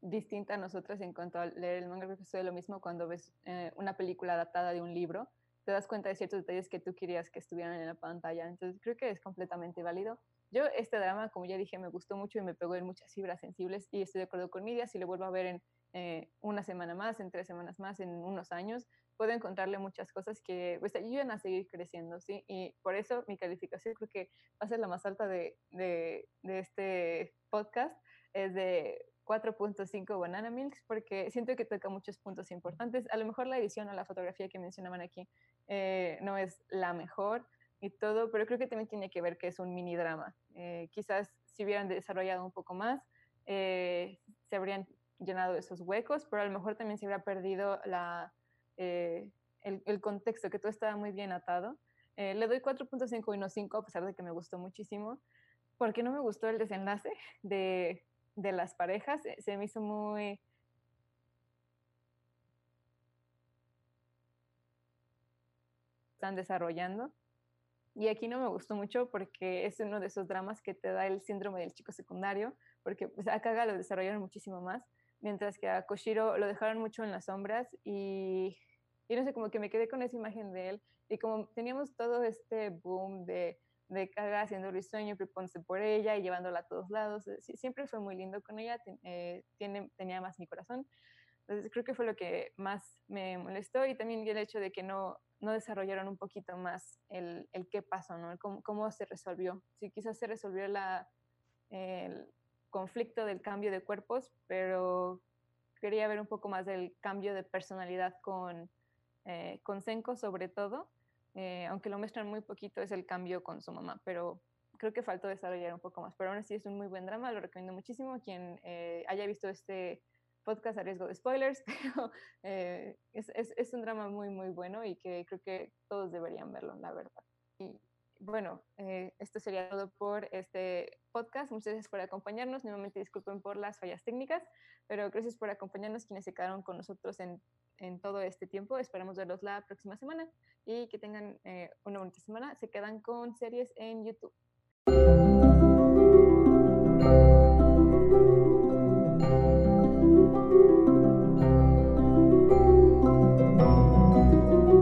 distinta a nosotras en cuanto a leer el manga. Creo que sucede lo mismo cuando ves eh, una película adaptada de un libro. Te das cuenta de ciertos detalles que tú querías que estuvieran en la pantalla. Entonces creo que es completamente válido. Yo este drama, como ya dije, me gustó mucho y me pegó en muchas fibras sensibles y estoy de acuerdo con Nidia. Si lo vuelvo a ver en eh, una semana más, en tres semanas más, en unos años, puedo encontrarle muchas cosas que pues, ayudan a seguir creciendo, ¿sí? Y por eso mi calificación creo que va a ser la más alta de, de, este podcast, es de 4.5 Banana Milks, porque siento que toca muchos puntos importantes. A lo mejor la edición o la fotografía que mencionaban aquí eh, no es la mejor y todo, pero creo que también tiene que ver que es un mini drama. Eh, quizás si hubieran desarrollado un poco más, se habrían llenado esos huecos, pero a lo mejor también se hubiera perdido la, eh, el, contexto, que todo estaba muy bien atado. Eh, le doy 4.5 y no 5, a pesar de que me gustó muchísimo, porque no me gustó el desenlace de, de las parejas, eh, se me hizo muy... están desarrollando. Y aquí no me gustó mucho porque es uno de esos dramas que te da el síndrome del chico secundario, porque pues, acá lo desarrollaron muchísimo más mientras que a Koshiro lo dejaron mucho en las sombras y, y no sé, como que me quedé con esa imagen de él y como teníamos todo este boom de, de Kaga haciendo risueño, preponse por ella y llevándola a todos lados, eh, siempre fue muy lindo con ella, eh, tenía más mi corazón. Entonces creo que fue lo que más me molestó y también el hecho de que no, no desarrollaron un poquito más el, el qué pasó, ¿no? cómo, cómo, se resolvió. Si quizás se resolvió el, conflicto del cambio de cuerpos, pero quería ver un poco más del cambio de personalidad con, eh, con Senko sobre todo, eh, aunque lo muestran muy poquito, es el cambio con su mamá, pero creo que faltó desarrollar un poco más, pero aún así es un muy buen drama, lo recomiendo muchísimo, quien eh, haya visto este podcast a riesgo de spoilers, es, un drama muy, muy bueno y que creo que todos deberían verlo, la verdad. Y bueno, esto sería todo por este podcast. Muchas gracias por acompañarnos. Nuevamente disculpen por las fallas técnicas, pero gracias por acompañarnos quienes se quedaron con nosotros en, en todo este tiempo. Esperamos verlos la próxima semana y que tengan eh, una bonita semana. Se quedan con series en YouTube.